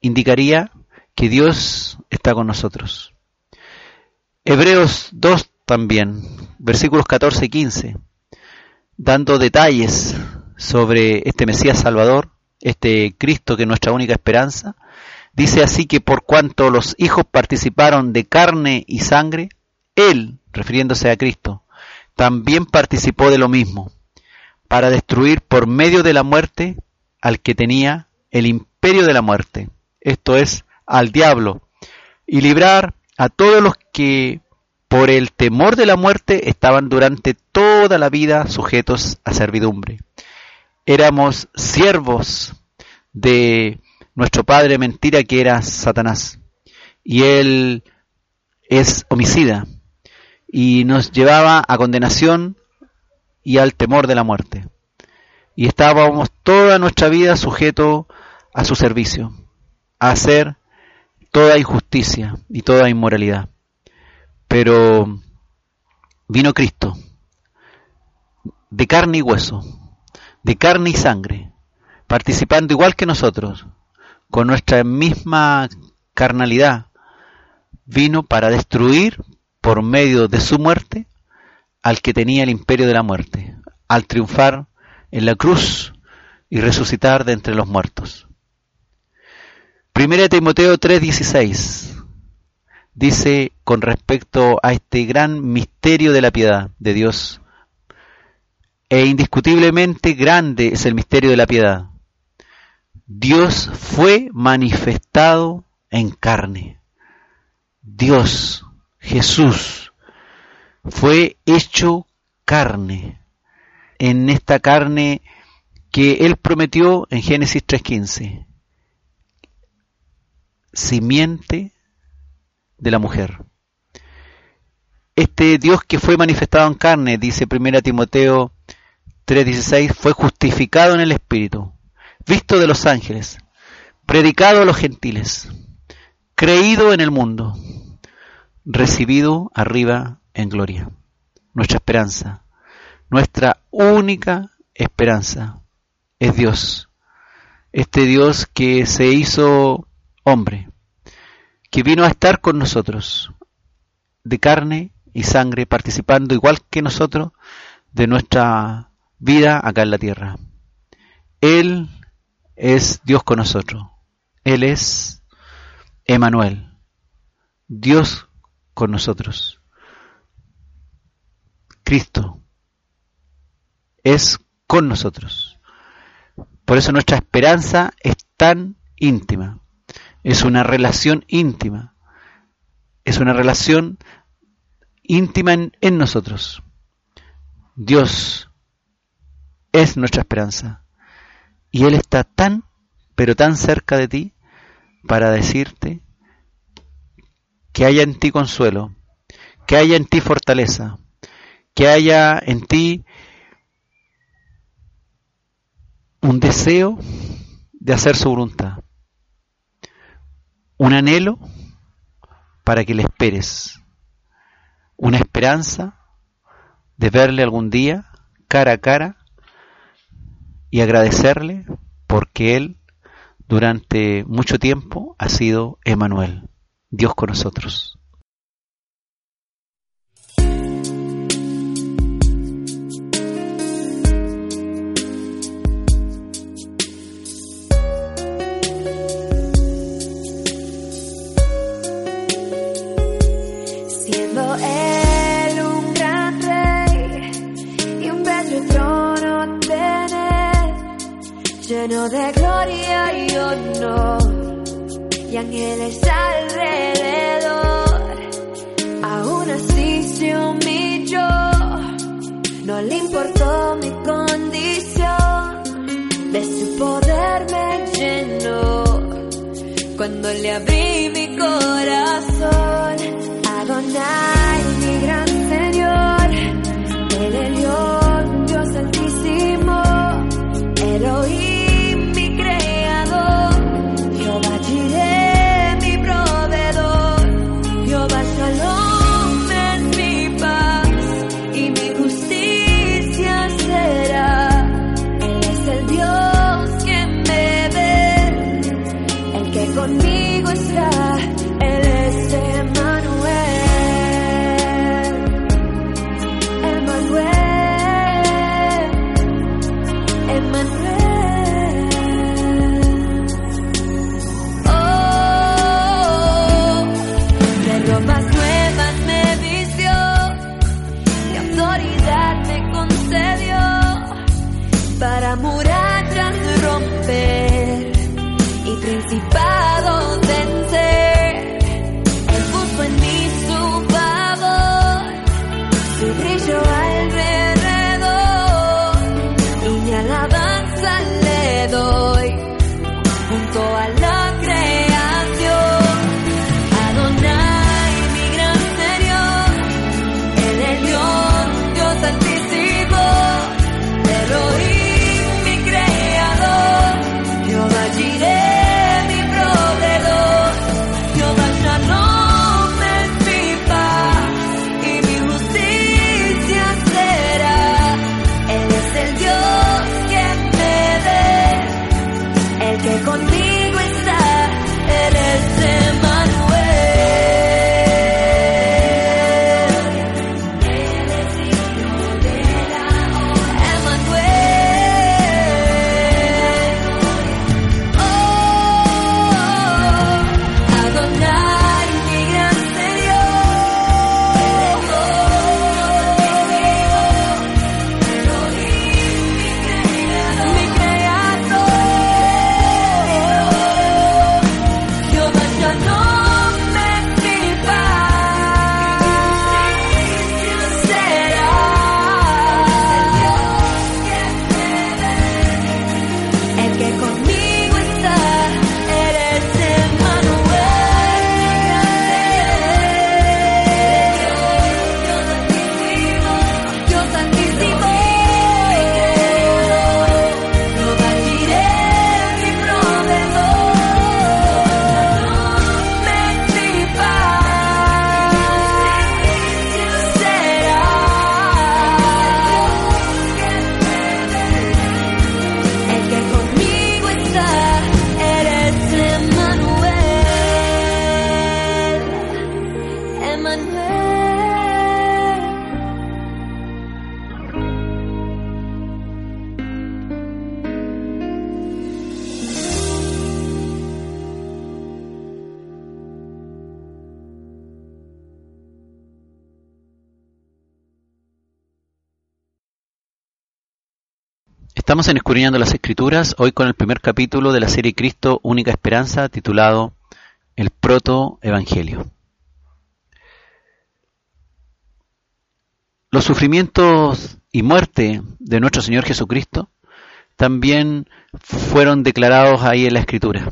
Speaker 3: indicaría que Dios está con nosotros. Hebreos 2 también, versículos 14 y 15, dando detalles sobre este Mesías Salvador, este Cristo que es nuestra única esperanza. Dice así que por cuanto los hijos participaron de carne y sangre, Él, refiriéndose a Cristo, también participó de lo mismo, para destruir por medio de la muerte al que tenía el imperio de la muerte, esto es, al diablo, y librar a todos los que por el temor de la muerte estaban durante toda la vida sujetos a servidumbre. Éramos siervos de nuestro padre mentira que era Satanás. Y él es homicida y nos llevaba a condenación y al temor de la muerte. Y estábamos toda nuestra vida sujetos a su servicio, a hacer toda injusticia y toda inmoralidad. Pero vino Cristo, de carne y hueso, de carne y sangre, participando igual que nosotros, con nuestra misma carnalidad, vino para destruir por medio de su muerte al que tenía el imperio de la muerte, al triunfar en la cruz y resucitar de entre los muertos. Primera Timoteo 3:16 dice con respecto a este gran misterio de la piedad de Dios, e indiscutiblemente grande es el misterio de la piedad. Dios fue manifestado en carne. Dios, Jesús, fue hecho carne, en esta carne que Él prometió en Génesis 3.15, simiente de la mujer. Este Dios que fue manifestado en carne, dice 1 Timoteo 3:16, fue justificado en el Espíritu, visto de los ángeles, predicado a los gentiles, creído en el mundo, recibido arriba en gloria. Nuestra esperanza, nuestra única esperanza es Dios. Este Dios que se hizo hombre, que vino a estar con nosotros, de carne y sangre, participando igual que nosotros de nuestra vida acá en la tierra. Él es Dios con nosotros. Él es Emanuel, Dios con nosotros. Cristo es con nosotros. Por eso nuestra esperanza es tan íntima. Es una relación íntima. Es una relación íntima en, en nosotros. Dios es nuestra esperanza. Y Él está tan, pero tan cerca de ti para decirte que haya en ti consuelo, que haya en ti fortaleza, que haya en ti un deseo de hacer su voluntad, un anhelo para que le esperes, una esperanza de verle algún día cara a cara y agradecerle porque Él durante mucho tiempo ha sido Emanuel, Dios con nosotros. Estamos en las Escrituras, hoy con el primer capítulo de la serie Cristo, Única Esperanza, titulado El Proto Evangelio. Los sufrimientos y muerte de nuestro Señor Jesucristo también fueron declarados ahí en la Escritura.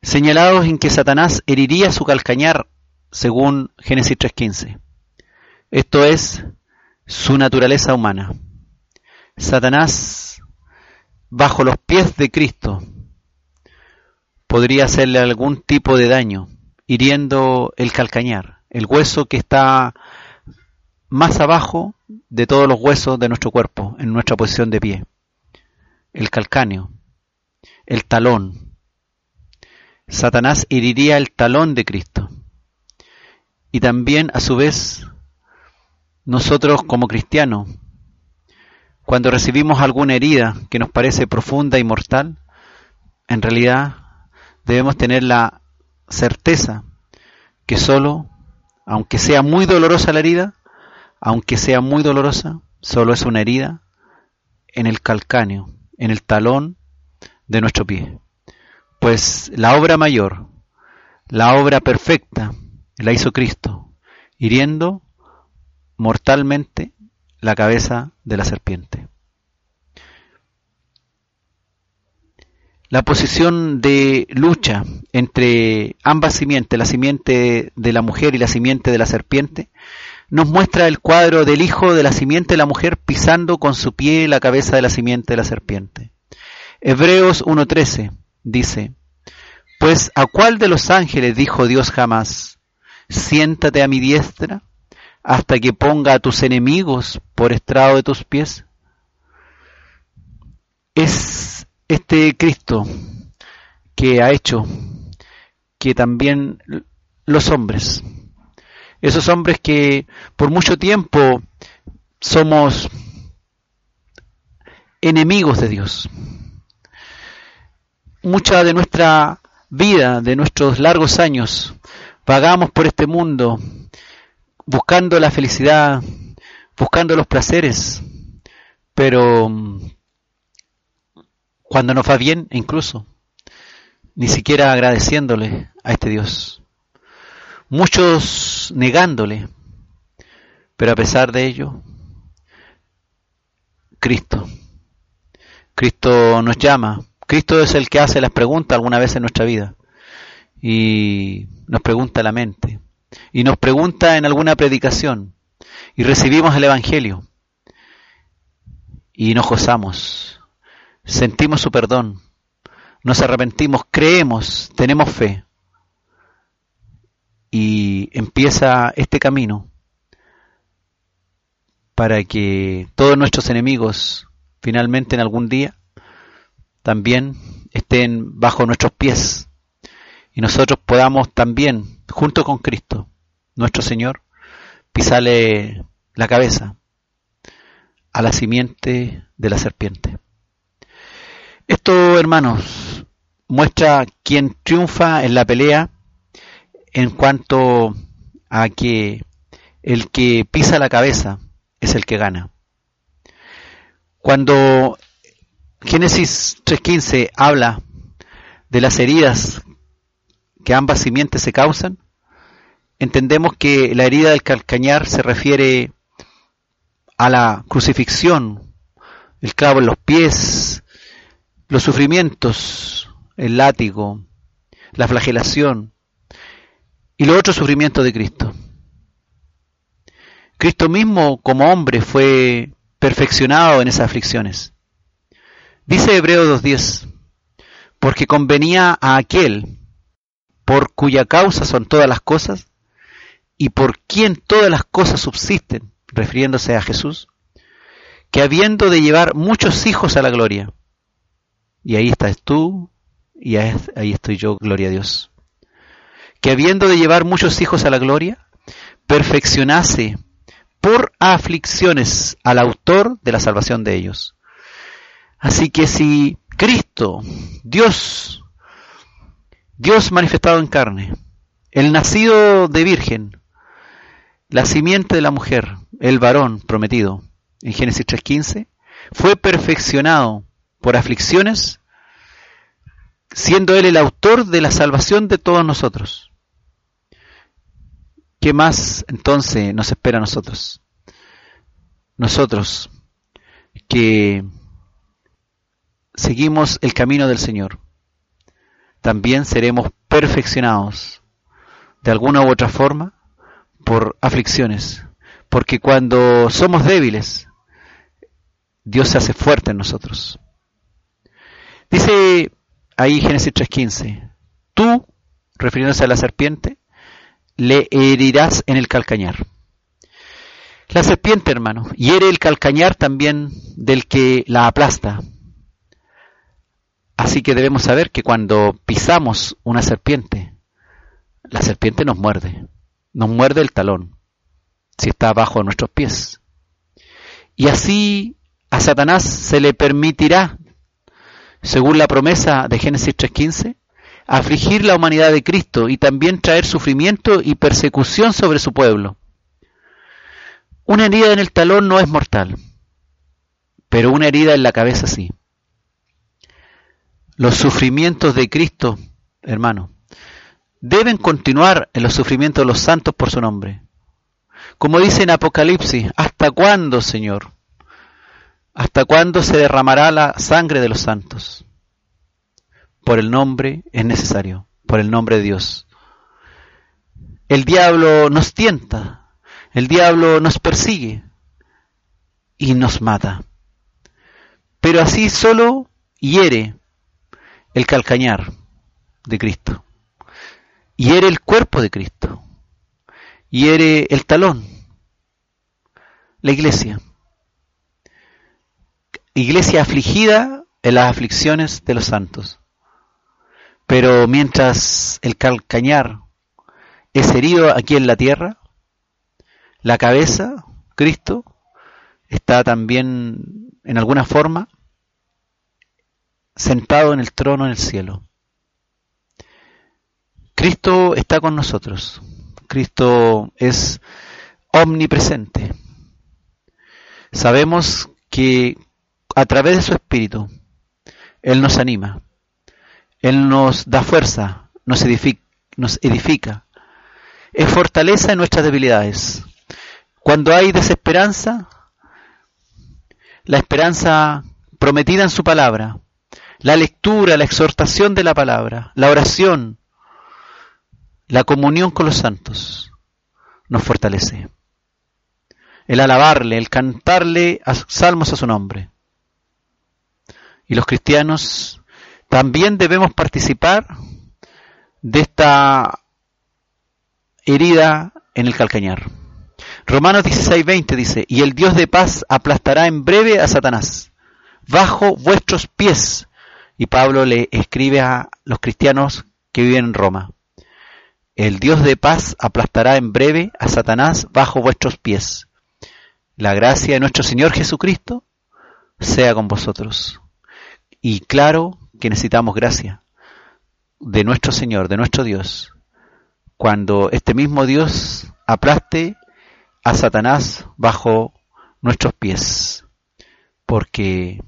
Speaker 3: Señalados en que Satanás heriría su calcañar, según Génesis 3.15. Esto es su naturaleza humana. Satanás, bajo los pies de Cristo, podría hacerle algún tipo de daño, hiriendo el calcañar, el hueso que está más abajo de todos los huesos de nuestro cuerpo, en nuestra posición de pie. El calcáneo, el talón. Satanás heriría el talón de Cristo. Y también, a su vez, nosotros como cristianos, cuando recibimos alguna herida que nos parece profunda y mortal, en realidad debemos tener la certeza que solo, aunque sea muy dolorosa la herida, aunque sea muy dolorosa, solo es una herida en el calcáneo, en el talón de nuestro pie. Pues la obra mayor, la obra perfecta, la hizo Cristo, hiriendo mortalmente la cabeza de la serpiente. La posición de lucha entre ambas simientes, la simiente de la mujer y la simiente de la serpiente, nos muestra el cuadro del hijo de la simiente de la mujer pisando con su pie la cabeza de la simiente de la serpiente. Hebreos 1.13 dice, Pues a cuál de los ángeles dijo Dios jamás, siéntate a mi diestra hasta que ponga a tus enemigos por estrado de tus pies? Es este Cristo que ha hecho que también los hombres, esos hombres que por mucho tiempo somos enemigos de Dios, mucha de nuestra vida, de nuestros largos años, vagamos por este mundo buscando la felicidad, buscando los placeres, pero cuando nos va bien, incluso, ni siquiera agradeciéndole a este Dios. Muchos negándole, pero a pesar de ello, Cristo. Cristo nos llama. Cristo es el que hace las preguntas alguna vez en nuestra vida. Y nos pregunta la mente y nos pregunta en alguna predicación y recibimos el Evangelio y nos gozamos, sentimos su perdón, nos arrepentimos, creemos, tenemos fe y empieza este camino para que todos nuestros enemigos finalmente en algún día también estén bajo nuestros pies y nosotros podamos también, junto con Cristo, nuestro Señor, pisarle la cabeza a la simiente de la serpiente. Esto, hermanos, muestra quién triunfa en la pelea en cuanto a que el que pisa la cabeza es el que gana. Cuando Génesis 3.15 habla de las heridas que ambas simientes se causan, entendemos que la herida del calcañar se refiere a la crucifixión, el clavo en los pies, los sufrimientos, el látigo, la flagelación y los otros sufrimientos de Cristo. Cristo mismo como hombre fue perfeccionado en esas aflicciones. Dice Hebreo 2.10, porque convenía a aquel por cuya causa son todas las cosas, y por quien todas las cosas subsisten, refiriéndose a Jesús, que habiendo de llevar muchos hijos a la gloria, y ahí estás tú, y ahí estoy yo, gloria a Dios, que habiendo de llevar muchos hijos a la gloria, perfeccionase por aflicciones al autor de la salvación de ellos. Así que si Cristo, Dios, Dios manifestado en carne, el nacido de virgen, la simiente de la mujer, el varón prometido, en Génesis 3.15, fue perfeccionado por aflicciones, siendo Él el autor de la salvación de todos nosotros. ¿Qué más entonces nos espera a nosotros? Nosotros que seguimos el camino del Señor, también seremos perfeccionados de alguna u otra forma por aflicciones, porque cuando somos débiles, Dios se hace fuerte en nosotros. Dice ahí Génesis 3.15, tú, refiriéndose a la serpiente, le herirás en el calcañar. La serpiente, hermano, hiere el calcañar también del que la aplasta. Así que debemos saber que cuando pisamos una serpiente, la serpiente nos muerde, nos muerde el talón, si está bajo nuestros pies. Y así a Satanás se le permitirá, según la promesa de Génesis 3.15, afligir la humanidad de Cristo y también traer sufrimiento y persecución sobre su pueblo. Una herida en el talón no es mortal, pero una herida en la cabeza sí. Los sufrimientos de Cristo, hermano, deben continuar en los sufrimientos de los santos por su nombre. Como dice en Apocalipsis, ¿hasta cuándo, Señor? ¿Hasta cuándo se derramará la sangre de los santos? Por el nombre es necesario, por el nombre de Dios. El diablo nos tienta, el diablo nos persigue y nos mata. Pero así solo hiere el calcañar de Cristo. Hiere el cuerpo de Cristo. Hiere el talón. La iglesia. Iglesia afligida en las aflicciones de los santos. Pero mientras el calcañar es herido aquí en la tierra, la cabeza, Cristo, está también en alguna forma sentado en el trono en el cielo. Cristo está con nosotros. Cristo es omnipresente. Sabemos que a través de su Espíritu, Él nos anima, Él nos da fuerza, nos edifica, nos edifica. Es fortaleza en nuestras debilidades. Cuando hay desesperanza, la esperanza prometida en su palabra, la lectura, la exhortación de la palabra, la oración, la comunión con los santos, nos fortalece. El alabarle, el cantarle salmos a su nombre. Y los cristianos también debemos participar de esta herida en el calcañar. Romanos 16:20 dice, y el Dios de paz aplastará en breve a Satanás, bajo vuestros pies. Y Pablo le escribe a los cristianos que viven en Roma, el Dios de paz aplastará en breve a Satanás bajo vuestros pies. La gracia de nuestro Señor Jesucristo sea con vosotros. Y claro que necesitamos gracia de nuestro Señor, de nuestro Dios, cuando este mismo Dios aplaste a Satanás bajo nuestros pies, porque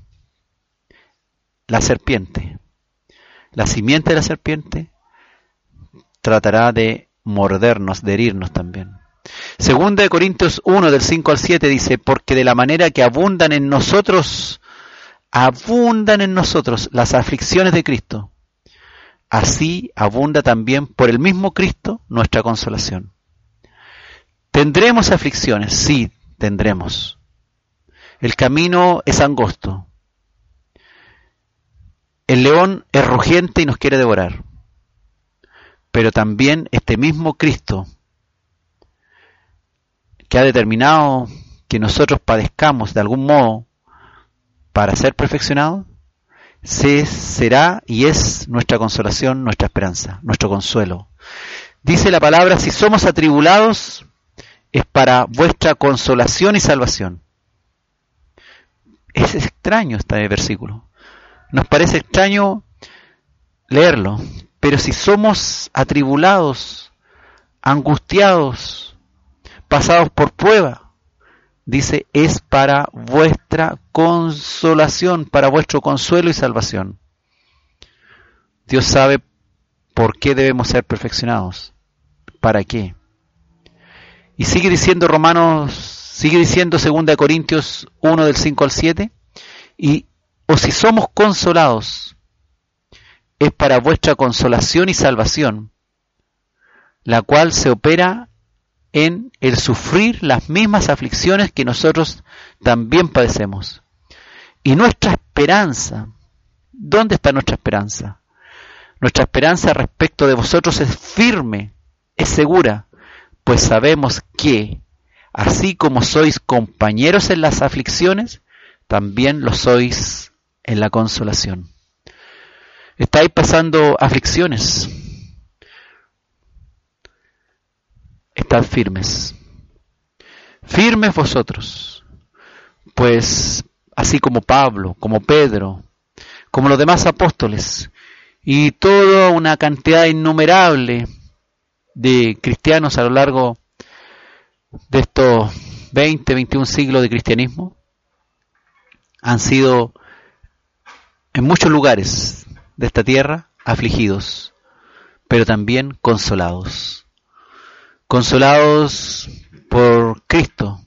Speaker 3: la serpiente, la simiente de la serpiente, tratará de mordernos, de herirnos también. Segunda de Corintios 1 del 5 al 7 dice, porque de la manera que abundan en nosotros, abundan en nosotros las aflicciones de Cristo, así abunda también por el mismo Cristo nuestra consolación. ¿Tendremos aflicciones? Sí, tendremos. El camino es angosto. El león es rugiente y nos quiere devorar. Pero también este mismo Cristo que ha determinado que nosotros padezcamos de algún modo para ser perfeccionados, se, será y es nuestra consolación, nuestra esperanza, nuestro consuelo. Dice la palabra, si somos atribulados, es para vuestra consolación y salvación. Es extraño este versículo. Nos parece extraño leerlo, pero si somos atribulados, angustiados, pasados por prueba, dice, es para vuestra consolación, para vuestro consuelo y salvación. Dios sabe por qué debemos ser perfeccionados. ¿Para qué? Y sigue diciendo Romanos, sigue diciendo 2 Corintios 1 del 5 al 7, y o si somos consolados, es para vuestra consolación y salvación, la cual se opera en el sufrir las mismas aflicciones que nosotros también padecemos. Y nuestra esperanza, ¿dónde está nuestra esperanza? Nuestra esperanza respecto de vosotros es firme, es segura, pues sabemos que, así como sois compañeros en las aflicciones, también lo sois en la consolación. Estáis pasando aflicciones. Estad firmes. Firmes vosotros. Pues así como Pablo, como Pedro, como los demás apóstoles y toda una cantidad innumerable de cristianos a lo largo de estos 20, 21 siglos de cristianismo, han sido en muchos lugares de esta tierra afligidos, pero también consolados. Consolados por Cristo,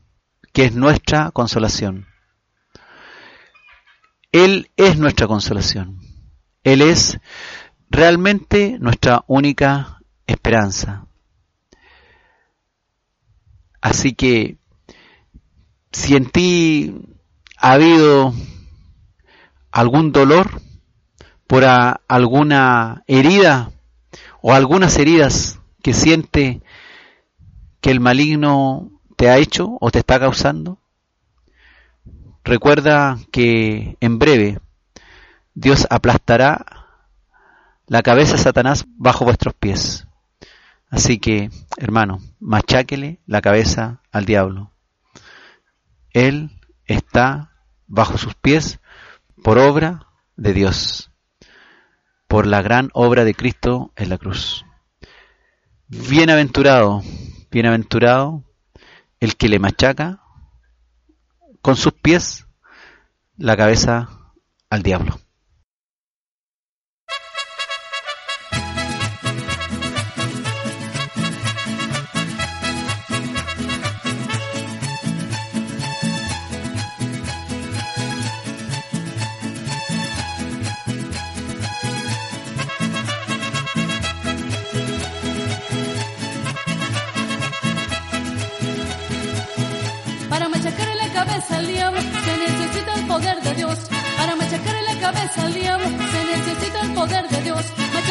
Speaker 3: que es nuestra consolación. Él es nuestra consolación. Él es realmente nuestra única esperanza. Así que si en ti ha habido algún dolor por alguna herida o algunas heridas que siente que el maligno te ha hecho o te está causando, recuerda que en breve Dios aplastará la cabeza de Satanás bajo vuestros pies. Así que, hermano, macháquele la cabeza al diablo. Él está bajo sus pies por obra de Dios, por la gran obra de Cristo en la cruz. Bienaventurado, bienaventurado el que le machaca con sus pies la cabeza al diablo.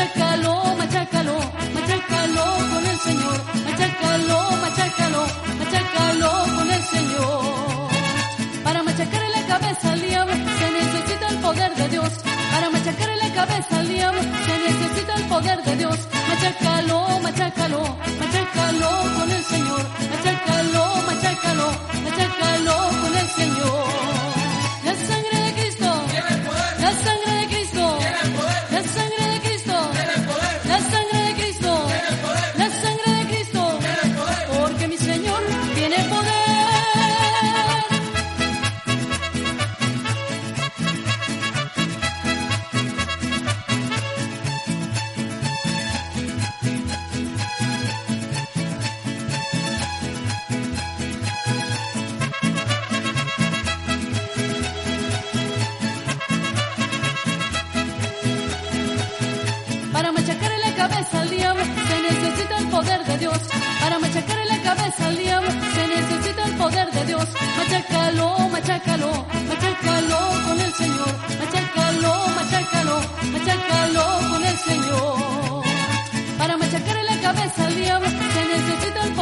Speaker 8: Machácalo, machácalo, machácalo con el Señor. Machácalo, machácalo, machácalo con el Señor. Para machacarle la cabeza al diablo se necesita el poder de Dios. Para machacarle la cabeza al diablo se necesita el poder de Dios. Machácalo, machácalo, machácalo con el Señor.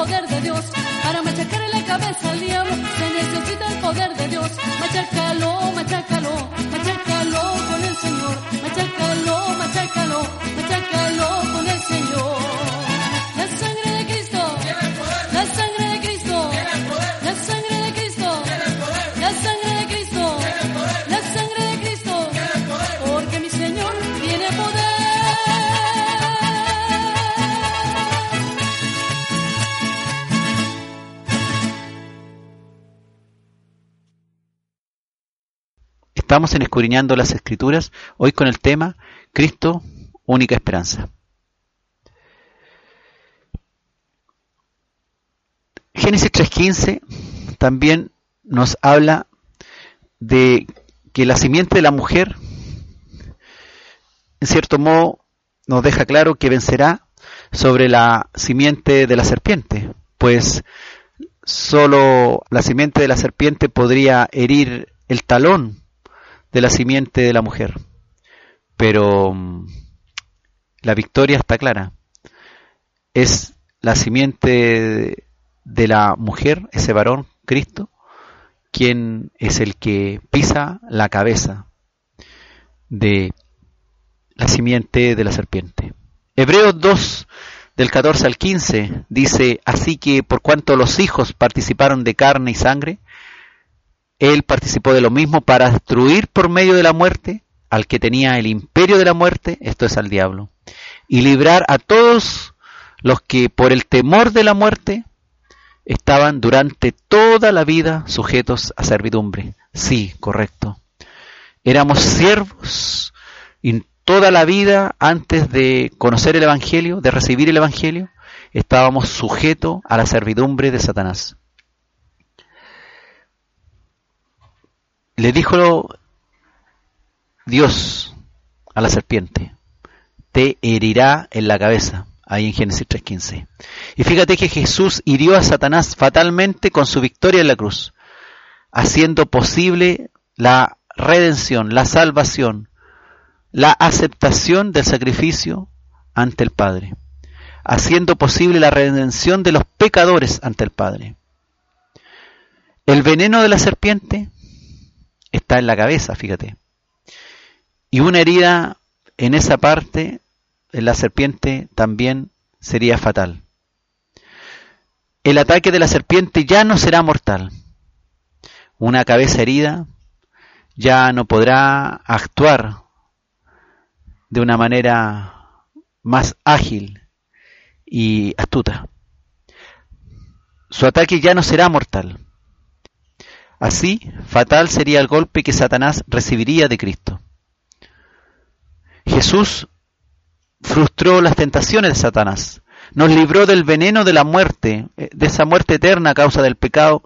Speaker 8: Poder de Dios. Para machacarle la cabeza al diablo se necesita el poder de Dios. Machácalo, machácalo,
Speaker 3: Estamos en las Escrituras, hoy con el tema Cristo, única esperanza. Génesis 3.15 también nos habla de que la simiente de la mujer, en cierto modo, nos deja claro que vencerá sobre la simiente de la serpiente, pues solo la simiente de la serpiente podría herir el talón de la simiente de la mujer. Pero mm, la victoria está clara. Es la simiente de la mujer, ese varón, Cristo, quien es el que pisa la cabeza de la simiente de la serpiente. Hebreos 2, del 14 al 15, dice, así que por cuanto los hijos participaron de carne y sangre, él participó de lo mismo para destruir por medio de la muerte al que tenía el imperio de la muerte, esto es al diablo, y librar a todos los que por el temor de la muerte estaban durante toda la vida sujetos a servidumbre. Sí, correcto. Éramos siervos y toda la vida antes de conocer el Evangelio, de recibir el Evangelio, estábamos sujetos a la servidumbre de Satanás. Le dijo Dios a la serpiente, te herirá en la cabeza, ahí en Génesis 3.15. Y fíjate que Jesús hirió a Satanás fatalmente con su victoria en la cruz, haciendo posible la redención, la salvación, la aceptación del sacrificio ante el Padre, haciendo posible la redención de los pecadores ante el Padre. El veneno de la serpiente está en la cabeza, fíjate. Y una herida en esa parte, en la serpiente, también sería fatal. El ataque de la serpiente ya no será mortal. Una cabeza herida ya no podrá actuar de una manera más ágil y astuta. Su ataque ya no será mortal. Así, fatal sería el golpe que Satanás recibiría de Cristo. Jesús frustró las tentaciones de Satanás, nos libró del veneno de la muerte, eh, de esa muerte eterna a causa del pecado,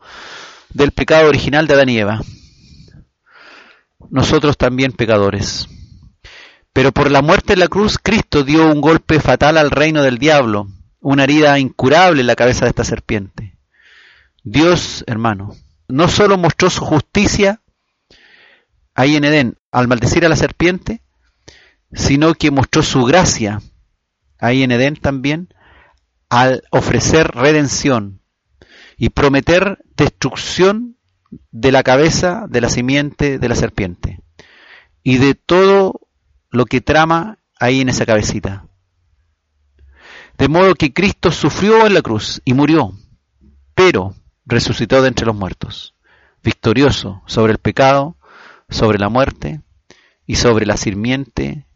Speaker 3: del pecado original de Adán y Eva. Nosotros también pecadores. Pero por la muerte en la cruz, Cristo dio un golpe fatal al reino del diablo, una herida incurable en la cabeza de esta serpiente. Dios, hermano, no solo mostró su justicia ahí en Edén al maldecir a la serpiente, sino que mostró su gracia ahí en Edén también al ofrecer redención y prometer destrucción de la cabeza de la simiente de la serpiente y de todo lo que trama ahí en esa cabecita. De modo que Cristo sufrió en la cruz y murió, pero resucitó de entre los muertos, victorioso sobre el pecado, sobre la muerte y sobre la simiente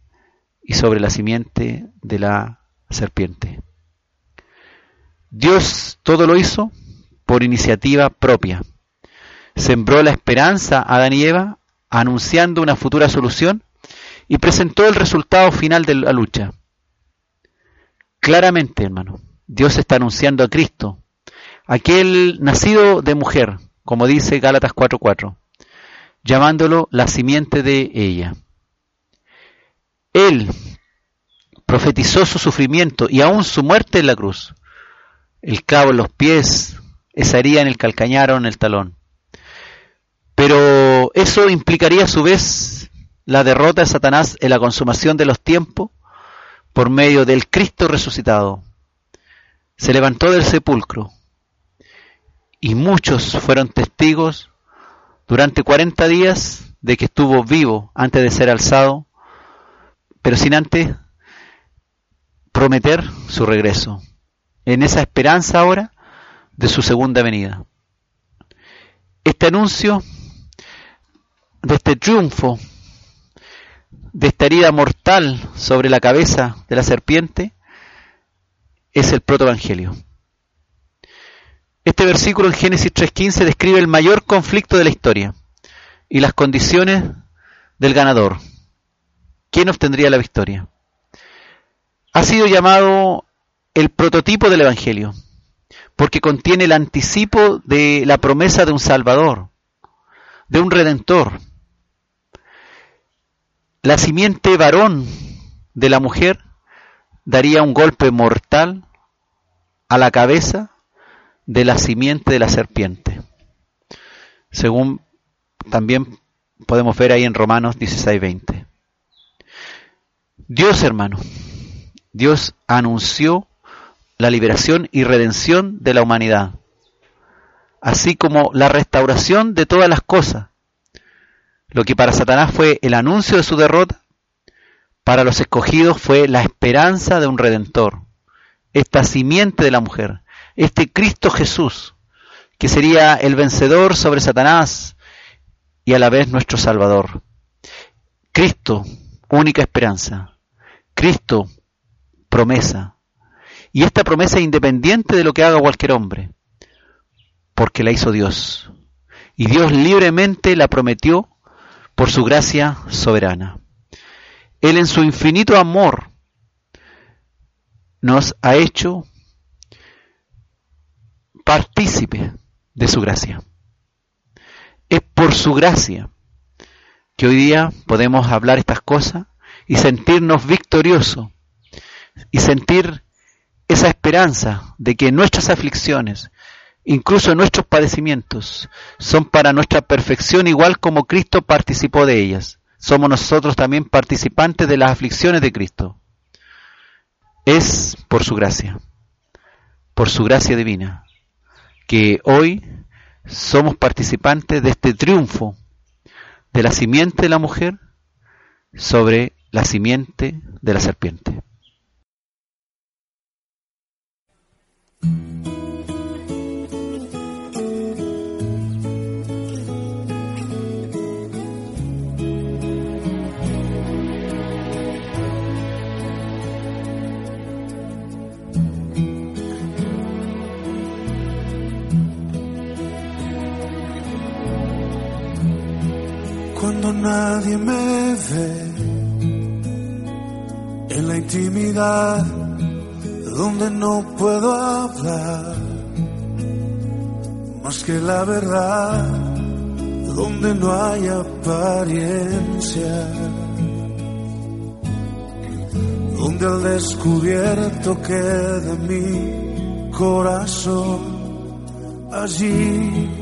Speaker 3: y sobre la simiente de la serpiente. Dios todo lo hizo por iniciativa propia. Sembró la esperanza a Adán y Eva anunciando una futura solución y presentó el resultado final de la lucha. Claramente, hermano, Dios está anunciando a Cristo, aquel nacido de mujer, como dice Gálatas 4:4, llamándolo la simiente de ella. Él profetizó su sufrimiento y aún su muerte en la cruz. El cabo en los pies, esa herida en el calcañar o en el talón. Pero eso implicaría a su vez la derrota de Satanás en la consumación de los tiempos por medio del Cristo resucitado. Se levantó del sepulcro y muchos fueron testigos durante 40 días de que estuvo vivo antes de ser alzado, pero sin antes prometer su regreso, en esa esperanza ahora de su segunda venida. Este anuncio de este triunfo de esta herida mortal sobre la cabeza de la serpiente es el protoevangelio. Este versículo en Génesis 3.15 describe el mayor conflicto de la historia y las condiciones del ganador. ¿Quién obtendría la victoria? Ha sido llamado el prototipo del Evangelio, porque contiene el anticipo de la promesa de un Salvador, de un Redentor. La simiente varón de la mujer daría un golpe mortal a la cabeza de la simiente de la serpiente. Según también podemos ver ahí en Romanos 16:20. Dios, hermano, Dios anunció la liberación y redención de la humanidad, así como la restauración de todas las cosas. Lo que para Satanás fue el anuncio de su derrota, para los escogidos fue la esperanza de un redentor, esta simiente de la mujer, este Cristo Jesús, que sería el vencedor sobre Satanás y a la vez nuestro Salvador. Cristo, única esperanza. Cristo, promesa. Y esta promesa es independiente de lo que haga cualquier hombre, porque la hizo Dios. Y Dios libremente la prometió por su gracia soberana. Él en su infinito amor nos ha hecho partícipe de su gracia. Es por su gracia que hoy día podemos hablar estas cosas y sentirnos victoriosos y sentir esa esperanza de que nuestras aflicciones, incluso nuestros padecimientos, son para nuestra perfección igual como Cristo participó de ellas. Somos nosotros también participantes de las aflicciones de Cristo. Es por su gracia, por su gracia divina, que hoy somos participantes de este triunfo de la simiente de la mujer sobre la simiente de la serpiente.
Speaker 4: Cuando nadie me ve en la intimidad donde no puedo hablar más que la verdad, donde no hay apariencia, donde al descubierto queda mi corazón allí.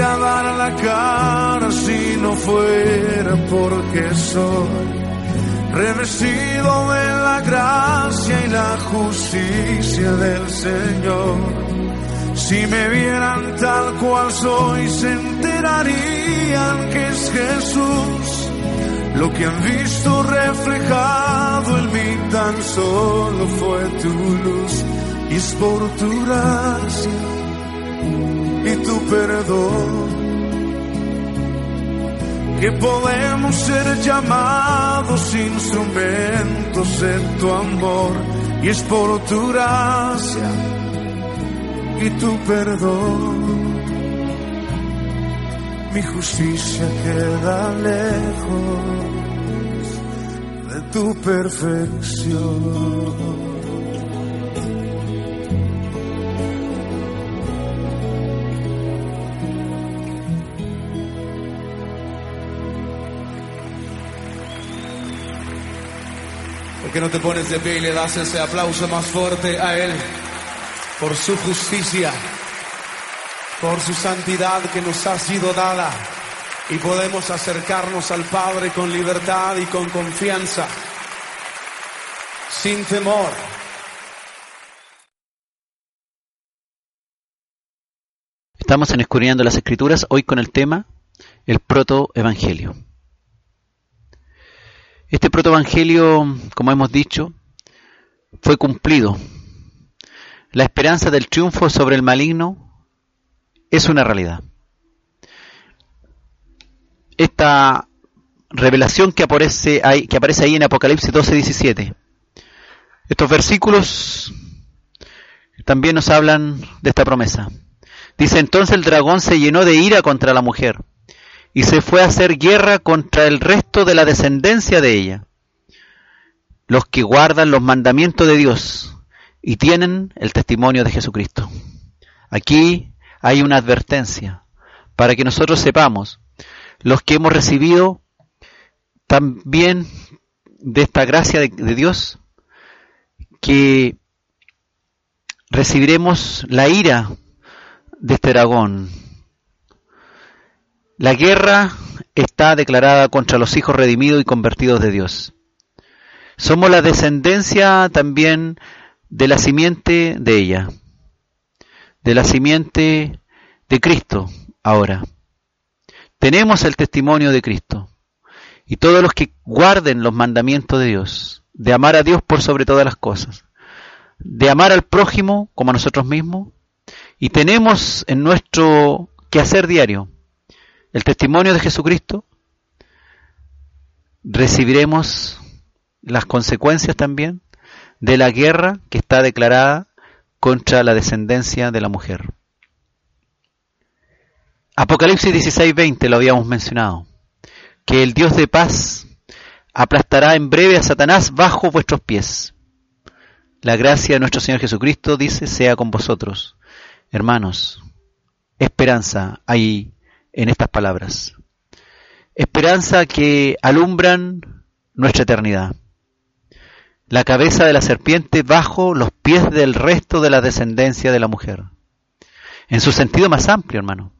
Speaker 4: dar la cara si no fuera porque soy revestido de la gracia y la justicia del Señor. Si me vieran tal cual soy, se enterarían que es Jesús. Lo que han visto reflejado en mí tan solo fue tu luz. Y es por tu gracia tu perdón que podemos ser llamados instrumentos de tu amor. Y es por tu gracia y tu perdón. Mi justicia queda lejos de tu perfección. ¿Por qué no te pones de pie y le das ese aplauso más fuerte a Él por su justicia, por su santidad que nos ha sido dada y podemos acercarnos al Padre con libertad y con confianza, sin temor?
Speaker 3: Estamos en Escudriñando las Escrituras, hoy con el tema el protoevangelio. Este protoevangelio, como hemos dicho, fue cumplido. La esperanza del triunfo sobre el maligno es una realidad. Esta revelación que aparece ahí, que aparece ahí en Apocalipsis 12, 17. Estos versículos también nos hablan de esta promesa. Dice entonces el dragón se llenó de ira contra la mujer y se fue a hacer guerra contra el resto de la descendencia de ella, los que guardan los mandamientos de Dios y tienen el testimonio de Jesucristo. Aquí hay una advertencia para que nosotros sepamos, los que hemos recibido también de esta gracia de, Dios, que recibiremos la ira de este dragón. La guerra está declarada contra los hijos redimidos y convertidos de Dios. Somos la descendencia también de la simiente de ella, de la simiente de Cristo ahora. Tenemos el testimonio de Cristo. Y todos los que guarden los mandamientos de Dios, de amar a Dios por sobre todas las cosas, de amar al prójimo como a nosotros mismos, y tenemos en nuestro quehacer diario el testimonio de Jesucristo, recibiremos las consecuencias también de la guerra que está declarada contra la descendencia de la mujer. Apocalipsis 16:20 lo habíamos mencionado, que el Dios de paz aplastará en breve a Satanás bajo vuestros pies. La gracia de nuestro Señor Jesucristo dice, sea con vosotros. Hermanos, esperanza hay en estas palabras. Esperanza que alumbran nuestra eternidad. La cabeza de la serpiente bajo los pies del resto de la descendencia de la mujer. En su sentido más amplio, hermano.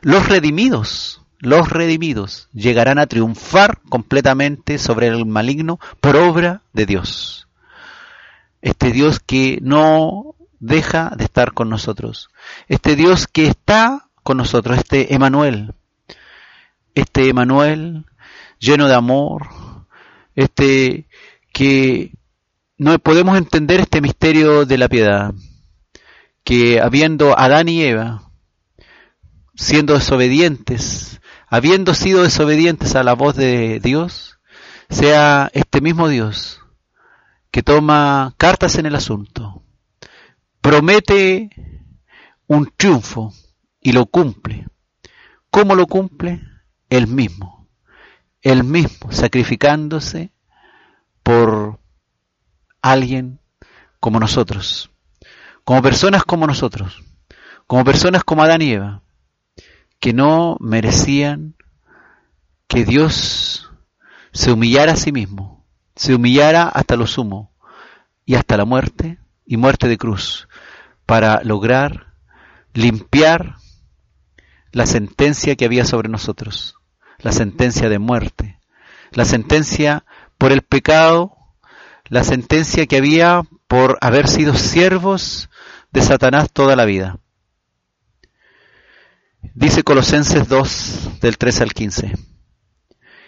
Speaker 3: Los redimidos, los redimidos llegarán a triunfar completamente sobre el maligno por obra de Dios. Este Dios que no deja de estar con nosotros. Este Dios que está con nosotros, este Emanuel, este Emanuel lleno de amor, este que no podemos entender este misterio de la piedad, que habiendo Adán y Eva, siendo desobedientes, habiendo sido desobedientes a la voz de Dios, sea este mismo Dios que toma cartas en el asunto, promete un triunfo y lo cumple. ¿Cómo lo cumple? Él mismo. Él mismo, sacrificándose por alguien como nosotros, como personas como nosotros, como personas como Adán y Eva, que no merecían que Dios se humillara a sí mismo, se humillara hasta lo sumo y hasta la muerte y muerte de cruz, para lograr limpiar la sentencia que había sobre nosotros, la sentencia de muerte, la sentencia por el pecado, la sentencia que había por haber sido siervos de Satanás toda la vida. Dice Colosenses 2 del 13 al 15.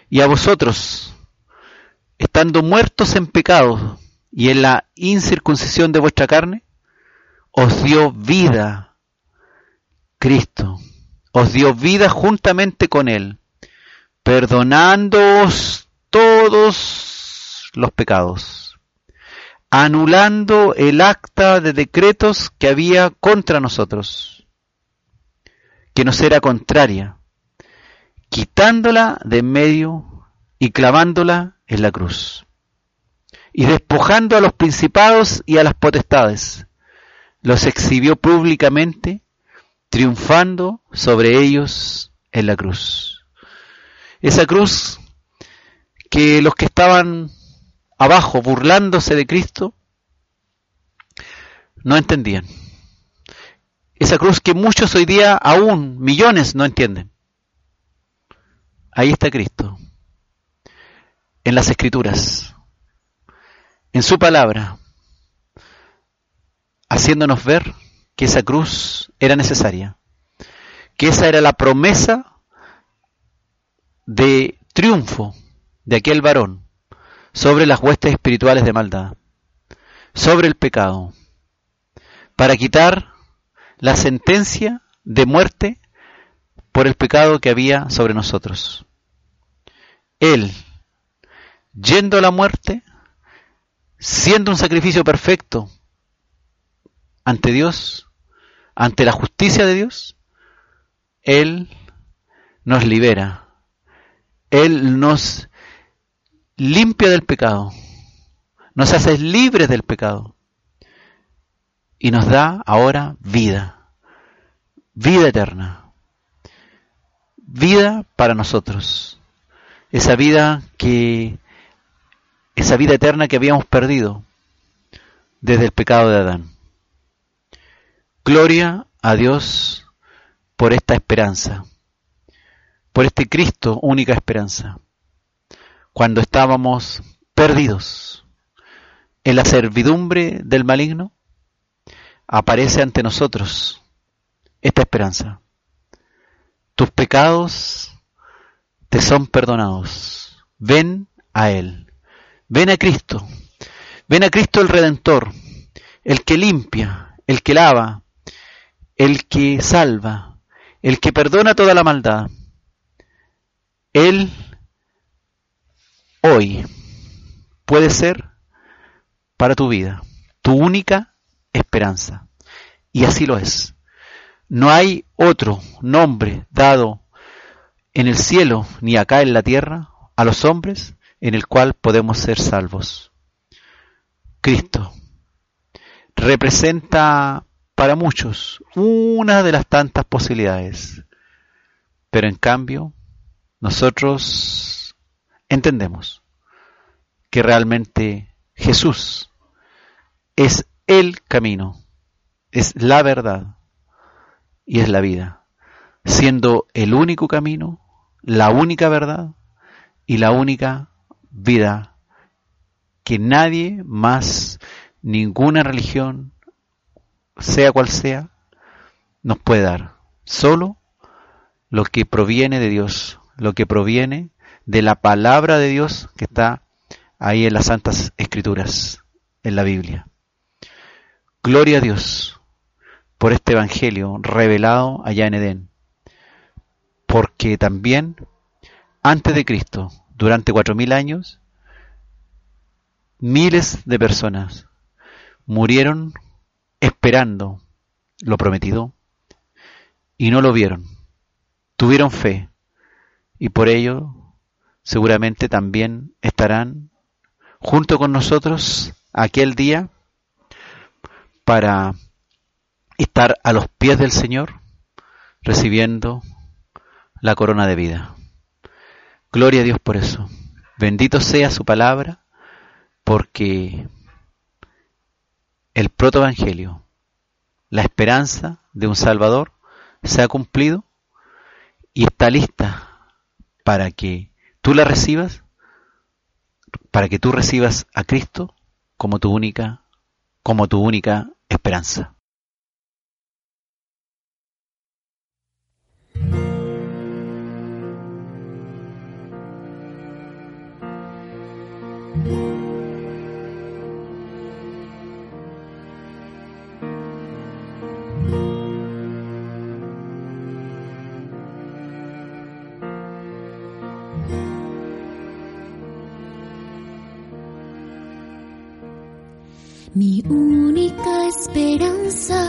Speaker 3: Y a vosotros, estando muertos en pecado y en la incircuncisión de vuestra carne, os dio vida Cristo os dio vida juntamente con Él, perdonándoos todos los pecados, anulando el acta de decretos que había contra nosotros, que nos era contraria, quitándola de en medio y clavándola en la cruz, y despojando a los principados y a las potestades, los exhibió públicamente, triunfando sobre ellos en la cruz. Esa cruz que los que estaban abajo burlándose de Cristo no entendían. Esa cruz que muchos hoy día, aún millones, no entienden. Ahí está Cristo, en las escrituras, en su palabra, haciéndonos ver que esa cruz era necesaria, que esa era la promesa de triunfo de aquel varón sobre las huestes espirituales de maldad, sobre el pecado, para quitar la sentencia de muerte por el pecado que había sobre nosotros. Él, yendo a la muerte, siendo un sacrificio perfecto ante Dios, ante la justicia de Dios, Él nos libera, Él nos limpia del pecado, nos hace libres del pecado. Y nos da ahora vida, vida eterna, vida para nosotros, esa vida que, esa vida eterna que habíamos perdido desde el pecado de Adán. Gloria a Dios por esta esperanza, por este Cristo, única esperanza cuando estábamos perdidos en la servidumbre del maligno, aparece ante nosotros esta esperanza. Tus pecados te son perdonados. Ven a Él. Ven a Cristo. Ven a Cristo el Redentor, el que limpia, el que lava, el que salva, el que perdona toda la maldad. Él hoy puede ser para tu vida tu única esperanza. Y así lo es. No hay otro nombre dado en el cielo ni acá en la tierra a los hombres en el cual podemos ser salvos. Cristo representa para muchos una de las tantas posibilidades, pero en cambio nosotros entendemos que realmente Jesús es el camino, es la verdad y es la vida, siendo el único camino, la única verdad y la única vida que nadie más, ninguna religión, sea cual sea, nos puede dar. Solo lo que proviene de Dios, lo que proviene de la palabra de Dios que está ahí en las Santas Escrituras, en la Biblia. Gloria a Dios por este Evangelio revelado allá en Edén, porque también antes de Cristo, durante cuatro mil años, miles de personas murieron esperando lo prometido y no lo vieron. Tuvieron fe y por ello seguramente también estarán junto con nosotros aquel día para estar a los pies del Señor recibiendo la corona de vida. Gloria a Dios por eso. Bendito sea su palabra porque el protoevangelio, la esperanza de un Salvador, se ha cumplido y está lista para que tú la recibas, para que tú recibas a Cristo como tu única, como tu única esperanza.
Speaker 7: Esperanza,